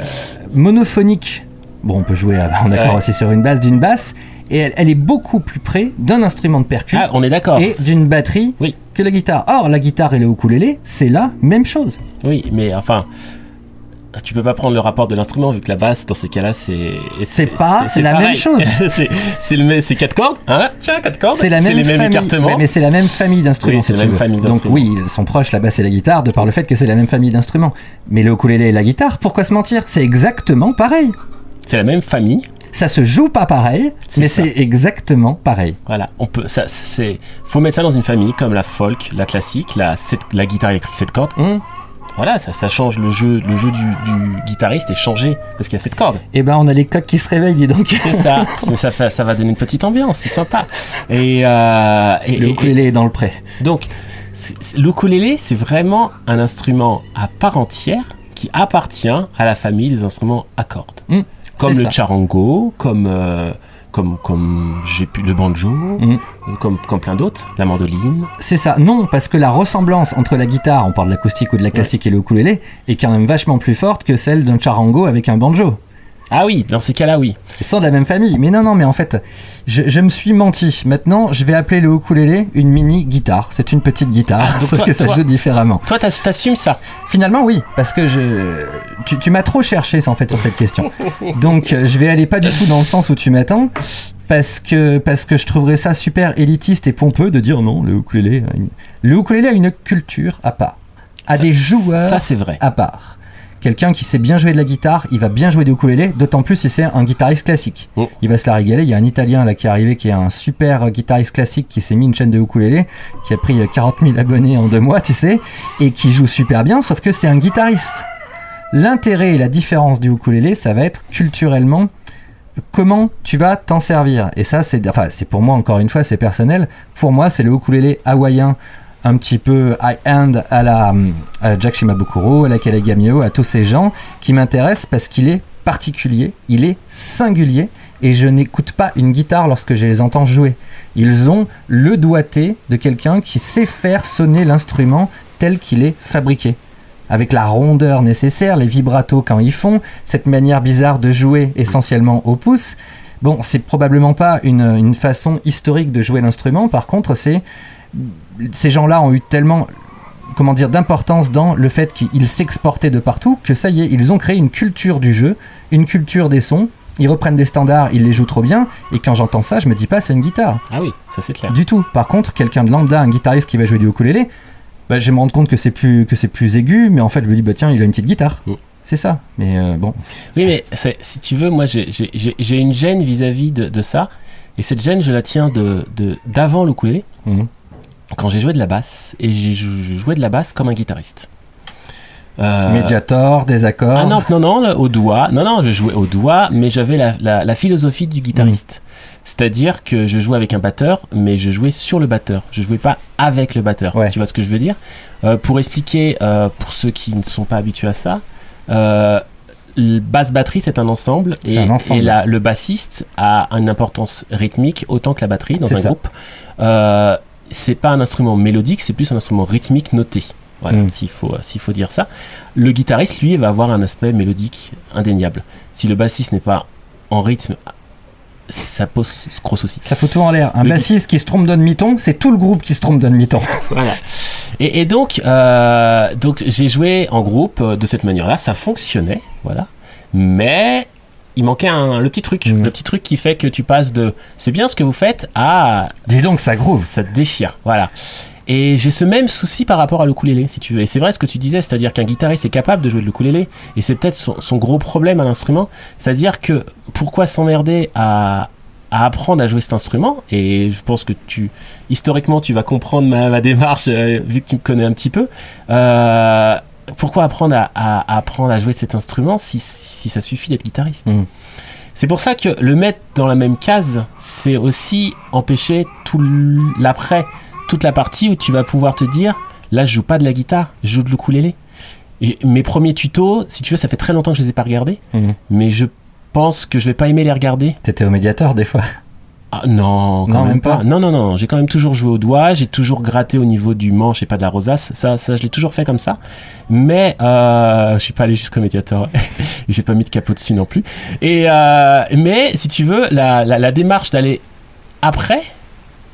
monophonique, bon, on peut jouer en accord Ouais. aussi sur une basse d'une basse, et elle, elle est beaucoup plus près d'un instrument de percu Ah, on est d'accord. et d'une batterie Oui. que la guitare. Or, la guitare et le ukulélé, c'est la même chose. Oui, mais enfin, tu peux pas prendre le rapport de l'instrument vu que la basse, dans ces cas-là, c'est. C'est pas la même chose. c'est c'est le c'est quatre cordes, hein Tiens, quatre cordes. C'est la même les mêmes famille. écartements. Mais c'est la même famille d'instruments. Oui, c'est si la tu même veux. famille Donc oui, ils sont proches la basse et la guitare de par le fait que c'est la même famille d'instruments. Mais le ukulélé et la guitare, pourquoi se mentir? C'est exactement pareil. C'est la même famille. Ça se joue pas pareil, mais c'est exactement pareil. Voilà, on peut. Ça, c'est. Faut mettre ça dans une famille comme la folk, la classique, la, la guitare électrique 7 cordes. Hum. Voilà, ça, ça change le jeu. Le jeu du, du guitariste est changé parce qu'il y a 7 cordes. Eh ben, on a les coqs qui se réveillent, dis donc. C'est ça. Mais ça, fait, ça va donner une petite ambiance. C'est sympa. Et, euh, et, Le et- ukulélé est dans le pré. Donc, l'ukulélé, c'est vraiment un instrument à part entière qui appartient à la famille des instruments à cordes. Mm, comme le ça. charango, comme, euh, comme, comme j'ai pu, le banjo, Mm. comme, comme plein d'autres, la mandoline. C'est ça. Non, parce que la ressemblance entre la guitare, on parle de l'acoustique ou de la classique et le ukulélé, est quand même vachement plus forte que celle d'un charango avec un banjo. Ah oui, dans ces cas-là, oui. Ils sont de la même famille. Mais non, non, mais en fait, je, je me suis menti. Maintenant, je vais appeler le ukulélé une mini guitare. C'est une petite guitare, Ah, sauf toi- que ça toi- se joue différemment. Toi, t'as- t'assumes ça. Finalement, oui, parce que je, tu, tu m'as trop cherché en fait sur cette question. Donc, euh, je vais aller pas du tout dans le sens où tu m'attends, parce que parce que je trouverais ça super élitiste et pompeux de dire non, le ukulélé, a une- le ukulélé a une culture à part, a Ça- des joueurs Ça, c'est vrai. à part. Quelqu'un qui sait bien jouer de la guitare, il va bien jouer du ukulélé, d'autant plus si c'est un guitariste classique. Mm. Il va se la régaler. Il y a un Italien là qui est arrivé, qui est un super guitariste classique, qui s'est mis une chaîne de ukulélé, qui a pris euh, 40 000 abonnés en deux mois, tu sais, et qui joue super bien, sauf que c'est un guitariste. L'intérêt et la différence du ukulélé, ça va être culturellement comment tu vas t'en servir. Et ça, c'est, enfin, c'est pour moi encore une fois, c'est personnel. Pour moi, c'est le ukulélé hawaïen un petit peu high-end à la, à Jack Shimabukuro, à la Kalegamio, à tous ces gens qui m'intéressent parce qu'il est particulier, il est singulier et je n'écoute pas une guitare lorsque je les entends jouer. Ils ont le doigté de quelqu'un qui sait faire sonner l'instrument tel qu'il est fabriqué. Avec la rondeur nécessaire, les vibratos quand ils font, cette manière bizarre de jouer essentiellement au pouce. Bon, c'est probablement pas une, une façon historique de jouer l'instrument, par contre, c'est ces gens-là ont eu tellement comment dire d'importance dans le fait qu'ils s'exportaient de partout que ça y est, ils ont créé une culture du jeu, une culture des sons. Ils reprennent des standards, ils les jouent trop bien, et quand j'entends ça, je me dis pas c'est une guitare. Ah oui, ça c'est clair. Du tout. Par contre, quelqu'un de lambda, un guitariste qui va jouer du ukulélé, bah, je vais me rendre compte que c'est plus que c'est plus aigu, mais en fait, je me dis bah tiens, il a une petite guitare. Mm. C'est ça. Mais euh, bon, Oui, mais si tu veux, moi j'ai- une gêne vis-à-vis de, de ça. Et cette gêne, je la tiens de de- d'avant le ukulélé, Mhm. Quand j'ai joué de la basse. Et j'ai jou- je jouais de la basse comme un guitariste. Euh, Mediator, des accords. Ah non, non, non, au doigt. Non, non, je jouais au doigt, mais j'avais la, la- la philosophie du guitariste. C'est-à-dire que je jouais avec un batteur, mais je jouais sur le batteur. Je jouais pas avec le batteur. Ouais. si Tu vois ce que je veux dire Euh, Pour expliquer, euh, pour ceux qui ne sont pas habitués à ça, euh, basse batterie c'est un ensemble et, un ensemble. et la- le bassiste a une importance rythmique autant que la batterie dans un ça. groupe. Euh, c'est pas un instrument mélodique, c'est plus un instrument rythmique noté. Voilà, Mm. s'il faut, s'il faut dire ça. Le guitariste, lui, va avoir un aspect mélodique indéniable. Si le bassiste n'est pas en rythme, ça pose gros souci. Ça fout tout en l'air. Un Le bassiste qui se trompe d'un demi-ton, c'est tout le groupe qui se trompe d'un demi-ton. Voilà. Et, et donc, euh, donc j'ai joué en groupe euh, de cette manière-là, ça fonctionnait, voilà. Mais il manquait un, le petit truc, Mhm. le petit truc qui fait que tu passes de c'est bien ce que vous faites à Dis donc, ça groove. ça te déchire, voilà. Et j'ai ce même souci par rapport à l'ukulélé, si tu veux. Et c'est vrai ce que tu disais, c'est-à-dire qu'un guitariste est capable de jouer de l'ukulélé, et c'est peut-être son, son gros problème à l'instrument, c'est-à-dire que pourquoi s'emmerder à, à apprendre à jouer cet instrument? Et je pense que tu, historiquement, tu vas comprendre ma, ma démarche euh, vu que tu me connais un petit peu. Euh, pourquoi apprendre à, à- à apprendre à jouer cet instrument si, si ça suffit d'être guitariste Mm. C'est pour ça que le mettre dans la même case, c'est aussi empêcher tout l'après, toute la partie où tu vas pouvoir te dire, là je joue pas de la guitare, je joue de l'ukulélé. Et Mes premiers tutos, si tu veux, ça fait très longtemps que je les ai pas regardés, Mhm. mais je pense que je vais pas aimer les regarder. T'étais au médiateur des fois. Ah, non, quand Non, même, même pas. pas. Non, non, non. J'ai quand même toujours joué au doigt. J'ai toujours gratté au niveau du manche et pas de la rosace. Ça, ça, je l'ai toujours fait comme ça. Mais euh, je suis pas allé jusqu'au médiateur. et j'ai pas mis de capot dessus non plus. Et euh, mais si tu veux, la, la, la démarche d'aller après,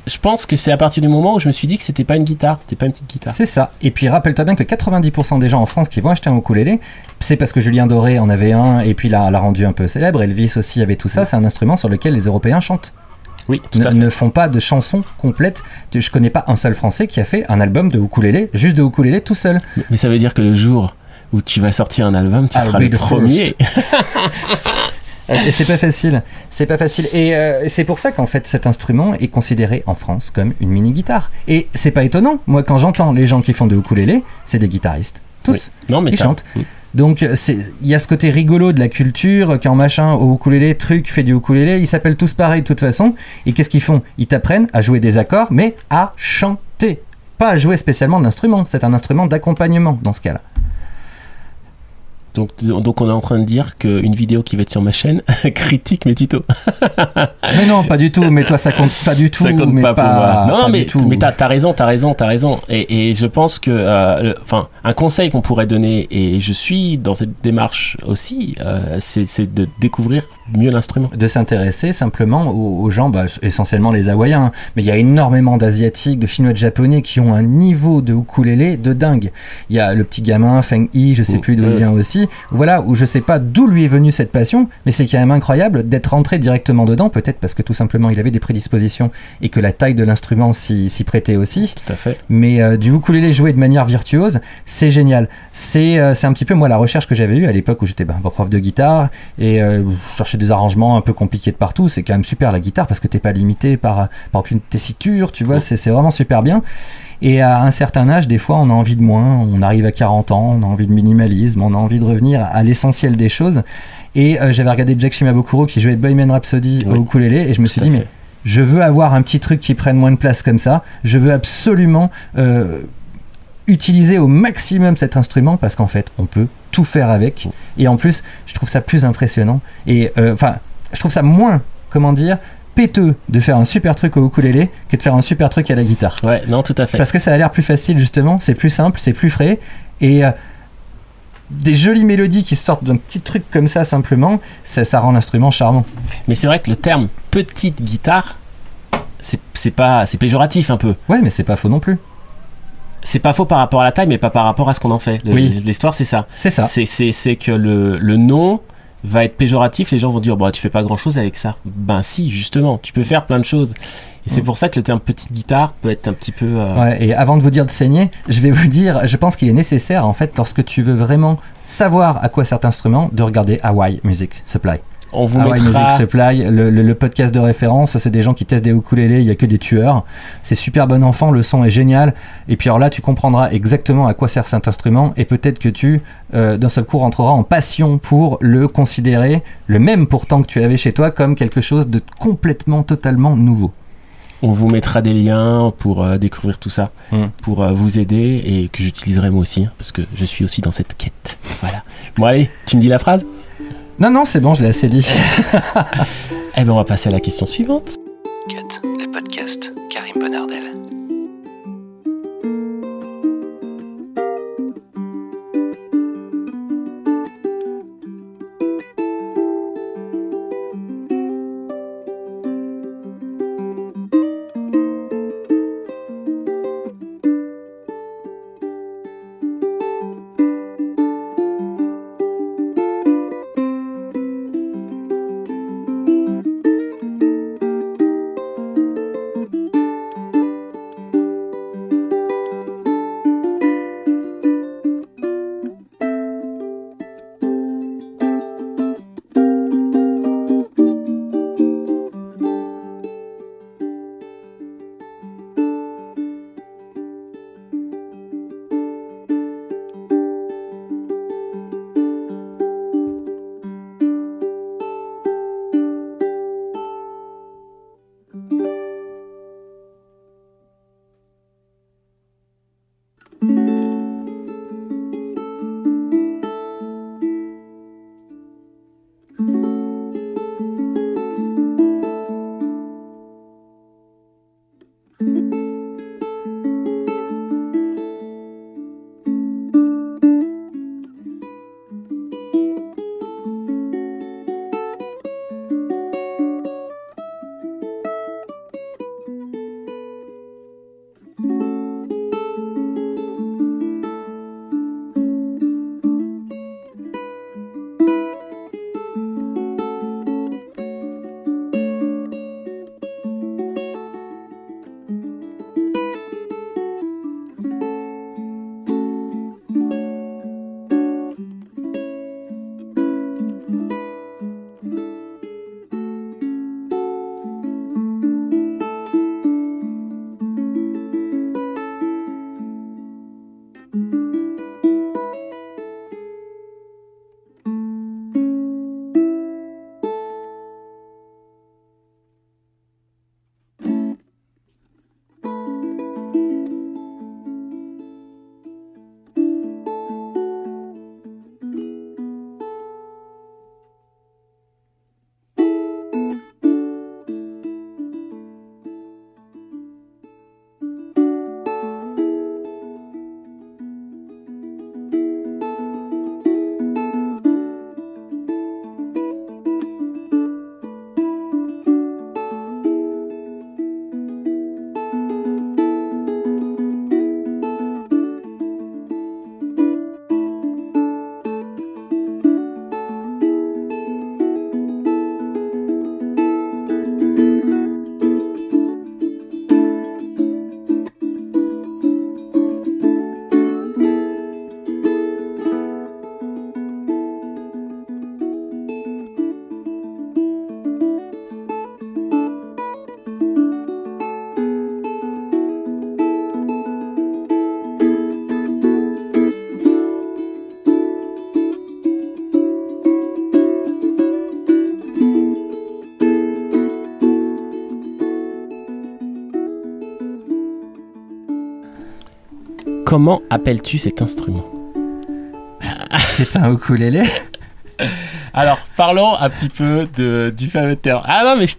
je pense que c'est à partir du moment où je me suis dit que c'était pas une guitare, c'était pas une petite guitare. C'est ça. Et puis rappelle-toi bien que 90% des gens en France qui vont acheter un ukulélé, c'est parce que Julien Doré en avait un et puis l'a rendu un peu célèbre. Elvis aussi avait tout ça. C'est un instrument sur lequel les Européens chantent. Oui, tout Ne, à fait. ne font pas de chansons complètes. Je connais pas un seul Français qui a fait un album de ukulélé, juste de ukulélé tout seul. Mais ça veut dire que le jour où tu vas sortir un album, tu I'll seras be le the premier. Et c'est pas facile. C'est pas facile. Et euh, c'est pour ça qu'en fait cet instrument est considéré en France comme une mini guitare. Et c'est pas étonnant. Moi, quand j'entends les gens qui font de ukulélé, c'est des guitaristes. Tous. Non, mais Ils chantent. Mm. Donc il y a ce côté rigolo de la culture quand machin au ukulélé truc fait du ukulélé, ils s'appellent tous pareil de toute façon. Et qu'est-ce qu'ils font? Ils t'apprennent à jouer des accords mais à chanter, pas à jouer spécialement de l'instrument, c'est un instrument d'accompagnement dans ce cas-là. Donc, donc on est en train de dire qu'une vidéo qui va être sur ma chaîne critique mes tutos. Mais non, pas du tout, mais toi ça compte pas du tout, ça compte mais pas, pour moi. Non, pas mais, mais t'as as raison, t'as raison, t'as raison. Et, et je pense que, euh, enfin, un conseil qu'on pourrait donner, et je suis dans cette démarche aussi, euh, c'est de découvrir mieux l'instrument. de s'intéresser simplement aux, aux gens, bah, essentiellement les Hawaïens, hein. mais il y a énormément d'Asiatiques, de Chinois, de Japonais qui ont un niveau de ukulélé de dingue. Il y a le petit gamin Feng Yi, je sais plus d'où il vient aussi, voilà, où je sais pas d'où lui est venue cette passion, mais c'est quand même incroyable d'être rentré directement dedans, peut-être parce que tout simplement il avait des prédispositions et que la taille de l'instrument s'y prêtait aussi. Tout à fait. Mais euh, du ukulélé joué de manière virtuose, c'est génial. C'est euh, un petit peu moi la recherche que j'avais eue à l'époque où j'étais bah, prof de guitare et euh, je cherchais des arrangements un peu compliqués de partout. C'est quand même super la guitare parce que t'es pas limité par, par aucune tessiture, tu vois, c'est vraiment super bien. Et à un certain âge, des fois, on a envie de moins. On arrive à 40 ans, on a envie de minimalisme, on a envie de revenir à l'essentiel des choses. Et euh, j'avais regardé Jack Shimabukuro qui jouait Bohemian Rhapsody Oui. au ukulélé et je me suis dit, fait. mais je veux avoir un petit truc qui prenne moins de place comme ça. Je veux absolument euh, utiliser au maximum cet instrument parce qu'en fait, on peut tout faire avec. Et en plus, je trouve ça plus impressionnant. Et euh, enfin, je trouve ça moins, comment dire, péteux de faire un super truc au ukulélé que de faire un super truc à la guitare. Ouais, non, tout à fait. Parce que ça a l'air plus facile justement, c'est plus simple, c'est plus frais. Et euh, des jolies mélodies qui sortent d'un petit truc comme ça simplement, ça, ça rend l'instrument charmant. Mais c'est vrai que le terme petite guitare, c'est c'est pas, c'est péjoratif un peu. Ouais, mais c'est pas faux non plus. C'est pas faux par rapport à la taille, mais pas par rapport à ce qu'on en fait. Oui. L'histoire, c'est ça. C'est ça. C'est- que le, le nom va être péjoratif. Les gens vont dire, bah, tu fais pas grand chose avec ça. Ben si, justement, tu peux faire plein de choses. Et c'est Mm. pour ça que le terme petite guitare peut être un petit peu. euh, Ouais, et avant de vous dire de saigner, je vais vous dire, je pense qu'il est nécessaire, en fait, lorsque tu veux vraiment savoir à quoi sert instrument, de regarder Hawaii Music Supply. On vous Hawaii mettra. Music Supply, le, le- le podcast de référence, c'est des gens qui testent des ukulélés, il y a que des tueurs. C'est super bon enfant, le son est génial. Et puis alors là, tu comprendras exactement à quoi sert cet instrument, et peut-être que tu, euh, d'un seul coup, rentreras en passion pour le considérer, le même pourtant que tu avais chez toi, comme quelque chose de complètement, totalement nouveau. On vous mettra des liens pour euh, découvrir tout ça, Mm. pour euh, vous aider et que j'utiliserai moi aussi, hein, parce que je suis aussi dans cette quête. Voilà. Bon, allez, tu me dis la phrase? Non, non, c'est bon, je l'ai assez dit. Eh ben, on va passer à la question suivante. Cut, le podcast Karim Bonardel. Comment appelles-tu cet instrument? C'est un ukulélé? Alors, parlons un petit peu de, du fameux terme. Ah non, mais je,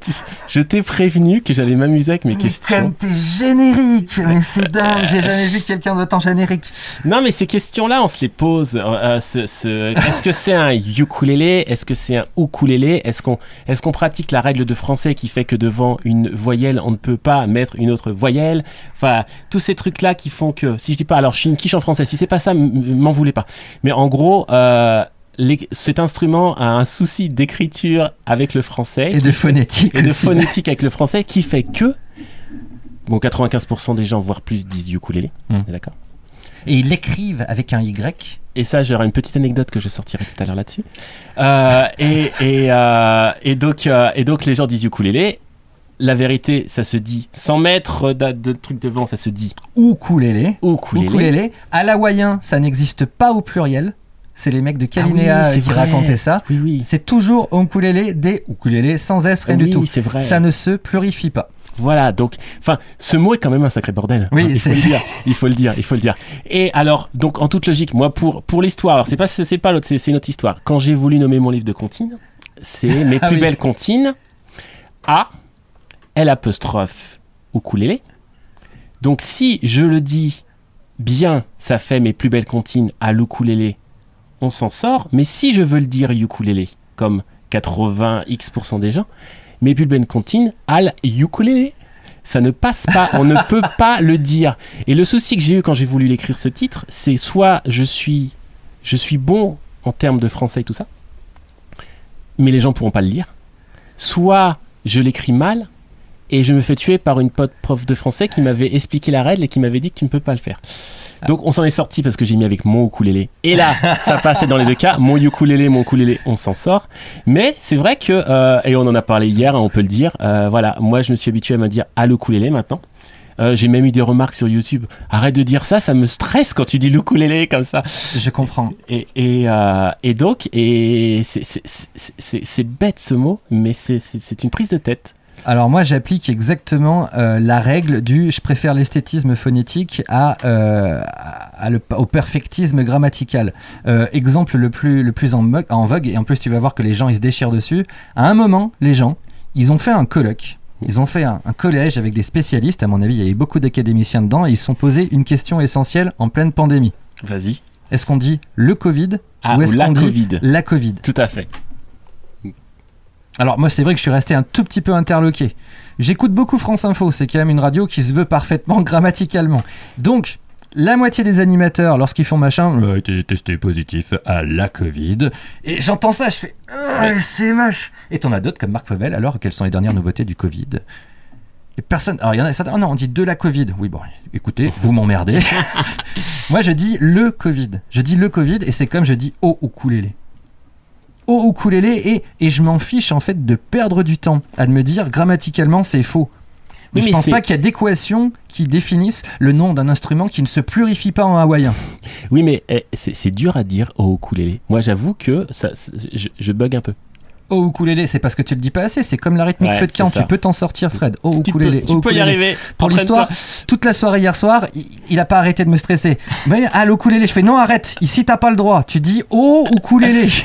je t'ai prévenu que j'allais m'amuser avec mes questions. t'es générique, mais c'est dingue, j'ai jamais vu quelqu'un d'autant générique. Non, mais ces questions-là, on se les pose. Euh, euh, ce- ce- Est-ce que c'est un ukulélé? Est-ce que c'est un ukulélé? Est-ce qu'on est qu'on pratique la règle de français qui fait que devant une voyelle, on ne peut pas mettre une autre voyelle? Enfin, tous ces trucs-là qui font que, si je dis pas, alors je suis une quiche en français, si c'est pas ça, m'en voulez pas. Mais en gros, euh, les- cet instrument a un souci d'écriture avec le français Et de phonétique et de phonétique avec le français qui fait que bon 95% des gens voire plus disent ukulélé est d'accord Et ils l'écrivent avec un Y. et ça j'aurai une petite anecdote que je sortirai tout à l'heure là-dessus Euh, et, et, euh, et donc euh, et donc les gens disent ukulélé la vérité ça se dit sans mettre de, de trucs devant ça se dit Ukulélé. ukulélé, Ukulélé. À l'hawaïen, ça n'existe pas au pluriel. C'est les mecs de Kalinéa Ah oui, c'est qui vrai. racontaient ça. oui oui C'est toujours ukulélé, des ukulélés, sans S, rien oui, du tout. c'est vrai Ça ne se plurifie pas. Voilà, donc, enfin, ce mot est quand même un sacré bordel. Oui, Hein, il faut c'est- le dire. Il faut le dire, il faut le dire. Et alors, donc, en toute logique, moi, pour pour l'histoire, alors c'est pas c'est pas l'autre, c'est c'est une autre histoire. Quand j'ai voulu nommer mon livre de comptines, c'est mes Ah plus oui. belles comptines à L apostrophe ukulélé. Donc, si je le dis bien, ça fait mes plus belles comptines à l'ukulélé, on s'en sort. Mais si je veux le dire ukulélé, comme 80x% des gens, mes plus belles comptines à l'ukulélé. Ça ne passe pas, on ne peut pas le dire. Et le souci que j'ai eu quand j'ai voulu l'écrire ce titre, c'est soit je suis, je suis bon en termes de français et tout ça, mais les gens pourront pas le lire. Soit je l'écris mal et je me fais tuer par une pote prof de français qui m'avait expliqué la règle et qui m'avait dit que tu ne peux pas le faire. Donc on s'en est sorti parce que j'ai mis avec mon ukulélé. Et là, ça passait dans les deux cas. Mon ukulélé, mon ukulélé, on s'en sort. Mais c'est vrai que, euh, et on en a parlé hier, hein, on peut le dire, euh, voilà, moi je me suis habitué à me dire à l'ukulélé maintenant. Euh, j'ai même eu des remarques sur YouTube. Arrête de dire ça, ça me stresse quand tu dis l'ukulélé comme ça. Je comprends. Et, et, euh, et donc, et c'est- bête ce mot, mais c'est une prise de tête. Alors moi j'applique exactement euh, la règle du je préfère l'esthétisme phonétique à, euh, à le- au perfectisme grammatical. Euh, exemple le plus, le plus en, vogue, et en plus tu vas voir que les gens ils se déchirent dessus. À un moment, les gens, ils ont fait un colloque. Ils ont fait un, un collège avec des spécialistes, à mon avis il y avait beaucoup d'académiciens dedans, et ils se sont posés une question essentielle en pleine pandémie. Vas-y. Est-ce qu'on dit le Covid Ah, ou est-ce qu'on dit la Covid? Tout à fait. Alors moi c'est vrai que je suis resté un tout petit peu interloqué. J'écoute beaucoup France Info, c'est quand même une radio qui se veut parfaitement grammaticalement. Donc la moitié des animateurs, lorsqu'ils font machin, a été testé positif à la Covid. Et j'entends ça, je fais Ah, c'est moche. Et t'en as d'autres comme Marc Fauvel, alors quelles sont les dernières nouveautés du Covid? Et personne. Alors, il y en a certains. Oh non, on dit de la Covid. Oui, bon, écoutez, vous m'emmerdez. Moi, je dis le Covid. Je dis le Covid et c'est comme je dis au ukulélé. Au ukulélé et, et je m'en fiche en fait de perdre du temps à me dire grammaticalement c'est faux. Mais Oui, je mais pense pas qu'il y a d'équations qui définissent le nom d'un instrument qui ne se plurifie pas en hawaïen. Oui, mais eh, c'est dur à dire au ukulélé. Moi, j'avoue que ça, je, je bug un peu. Au ukulélé, c'est parce que tu le dis pas assez. C'est comme la rythmique Ouais, feu de camp. Tu peux t'en sortir, Fred. Tu ukulélé. peux, tu peux y arriver. Pour l'histoire, toute la soirée hier soir, il, il a pas arrêté de me stresser. Mais à l'ukulélé, je fais non, arrête. Ici, t'as pas le droit. Tu dis au ukulélé.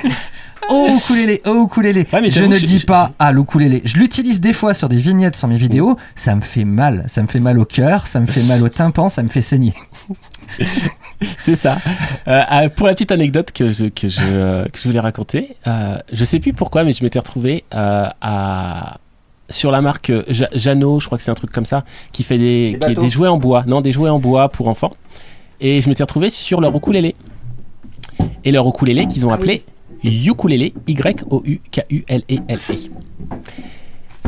Au ukulélé, au ukulélé. Ouais, mais je ne dis pas à l'ukulélé. Je l'utilise des fois sur des vignettes sur mes vidéos. Ça me fait mal. Ça me fait mal au cœur. Ça me fait mal au tympan. Ça me fait saigner. C'est ça. Euh, euh, pour la petite anecdote que je, que je, euh, que je voulais raconter, euh, je sais plus pourquoi, mais je m'étais retrouvé euh, à sur la marque Ja- Jeannot, je crois que c'est un truc comme ça, qui fait des, qui est des jouets en bois. Non, des jouets en bois pour enfants. Et je m'étais retrouvé sur leur ukulélé. Et leur ukulélé qu'ils ont appelé ukulélé, Y-O-U-K-U-L-E-L-E.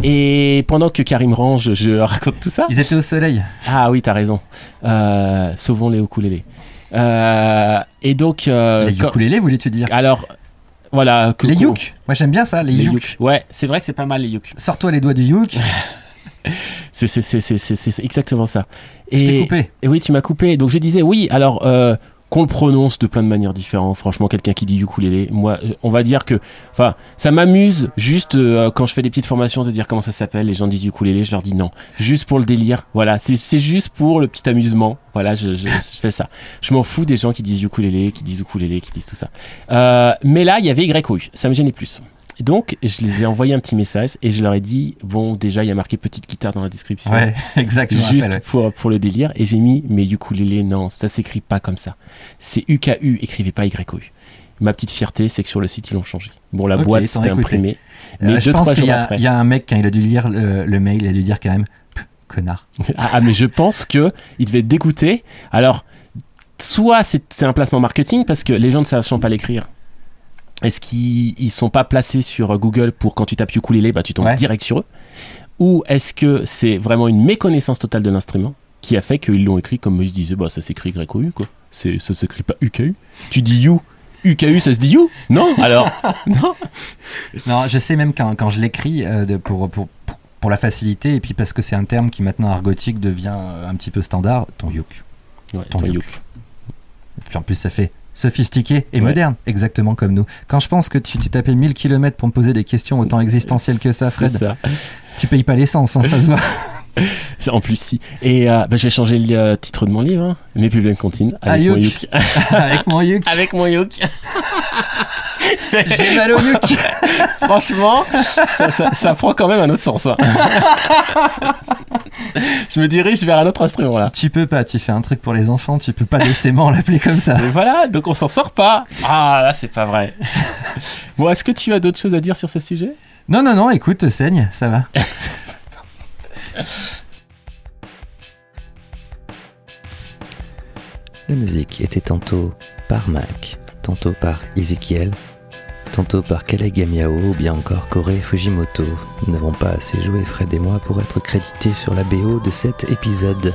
Et pendant que Karim range, je raconte tout ça. Ils étaient au soleil. Ah oui, t'as raison. Euh, sauvons les ukulélés. Euh, et donc, euh, les quand- ukulélés, voulais-tu dire? Alors, voilà. que- Les yuk. Moi, j'aime bien ça, les, Les yuk. yuk. Ouais, c'est vrai que c'est pas mal les yuk. Sors-toi les doigts du yuk. C'est exactement ça. Et, Je t'ai coupé. Et oui, tu m'as coupé. Donc je disais oui. Alors, euh, qu'on le prononce de plein de manières différentes. Franchement, quelqu'un qui dit ukulélé, moi, euh, on va dire que, enfin, ça m'amuse juste euh, quand je fais des petites formations de dire comment ça s'appelle. Les gens disent ukulélé, je leur dis non, juste pour le délire. Voilà, c'est juste pour le petit amusement. Voilà, je, je, je fais ça. Je m'en fous des gens qui disent ukulélé, qui disent ukulélé, qui disent tout ça. Euh, mais là, il y avait YOU, ça me gênait plus. Donc, je les ai envoyé un petit message et je leur ai dit, bon, déjà, il y a marqué petite guitare dans la description. Ouais, exact. Juste rappelle, pour, pour le délire. Et j'ai mis, mais ukulélé, non, ça s'écrit pas comme ça. C'est UKU, écrivez pas YOU. Ma petite fierté, c'est que sur le site, ils l'ont changé. Bon, la Ok, boîte, c'était imprimé. Euh, Mais je pense qu'il y, y a un mec, quand il a dû lire le, le mail, il a dû dire quand même Pff, connard. Ah, ah, mais je pense que il devait être dégoûté. Alors, soit c'est un placement marketing parce que les gens ne sachant pas l'écrire. Est-ce qu'ils ils sont pas placés sur Google pour quand tu tapes ukulélé, bah tu tombes Ouais. direct sur eux? Ou est-ce que c'est vraiment une méconnaissance totale de l'instrument qui a fait qu'ils l'ont écrit comme ils disaient, bah ça s'écrit YOU quoi. C'est ça s'écrit pas UKU. Tu dis you, UKU ça se dit you Non? Alors? Non. Non, je sais même quand, quand je l'écris euh, pour, pour, pour la facilité et puis parce que c'est un terme qui maintenant argotique devient euh, un petit peu standard, ton yuk. Ouais, Ton ton yuk. yuk. Et puis en plus, ça fait sophistiqué et Ouais. moderne, exactement comme nous. Quand je pense que tu t'es tapé 1000 km pour me poser des questions autant existentielles que ça, Fred, ça. tu payes pas l'essence, hein, ça se voit. En plus, si. Et euh, bah, je vais changer le euh, titre de mon livre, hein. Mes plus belles comptines. Ah, Avec mon yuk. yuk. Avec mon yuk, Avec mon yuk. j'ai mal au yuk. Franchement, ça, ça- ça prend quand même un autre sens. hein. Je me dirige vers un autre instrument là. Tu peux pas, tu fais un truc pour les enfants, tu peux pas décemment l'appeler comme ça. Et voilà, donc on s'en sort pas. Ah là, c'est pas vrai. bon, est-ce que tu as d'autres choses à dire sur ce sujet? Non, non, non, écoute, saigne, ça va. La musique était tantôt par Mac, tantôt par Ezekiel, tantôt par Kaleg Miao ou bien encore Kore Fujimoto. Nous n'avons pas assez joué Fred et moi pour être crédités sur la BO de cet épisode.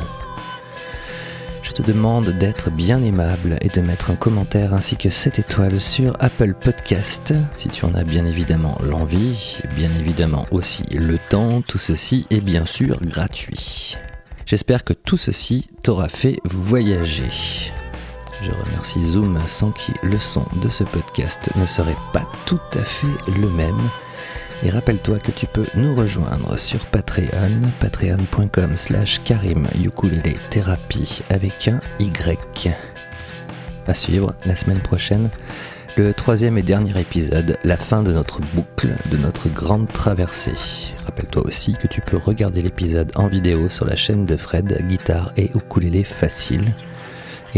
Je te demande d'être bien aimable et de mettre un commentaire ainsi que 7 étoiles sur Apple Podcast, si tu en as bien évidemment l'envie, bien évidemment aussi le temps, tout ceci est bien sûr gratuit. J'espère que tout ceci t'aura fait voyager. Je remercie Zoom sans qui le son de ce podcast ne serait pas tout à fait le même. Et rappelle-toi que tu peux nous rejoindre sur Patreon, patreon.com slash karim ukulele thérapie avec un Y. À suivre la semaine prochaine, le troisième et dernier épisode, la fin de notre boucle, de notre grande traversée. Rappelle-toi aussi que tu peux regarder l'épisode en vidéo sur la chaîne de Fred, guitare et ukulélé facile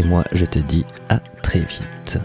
et moi je te dis à très vite.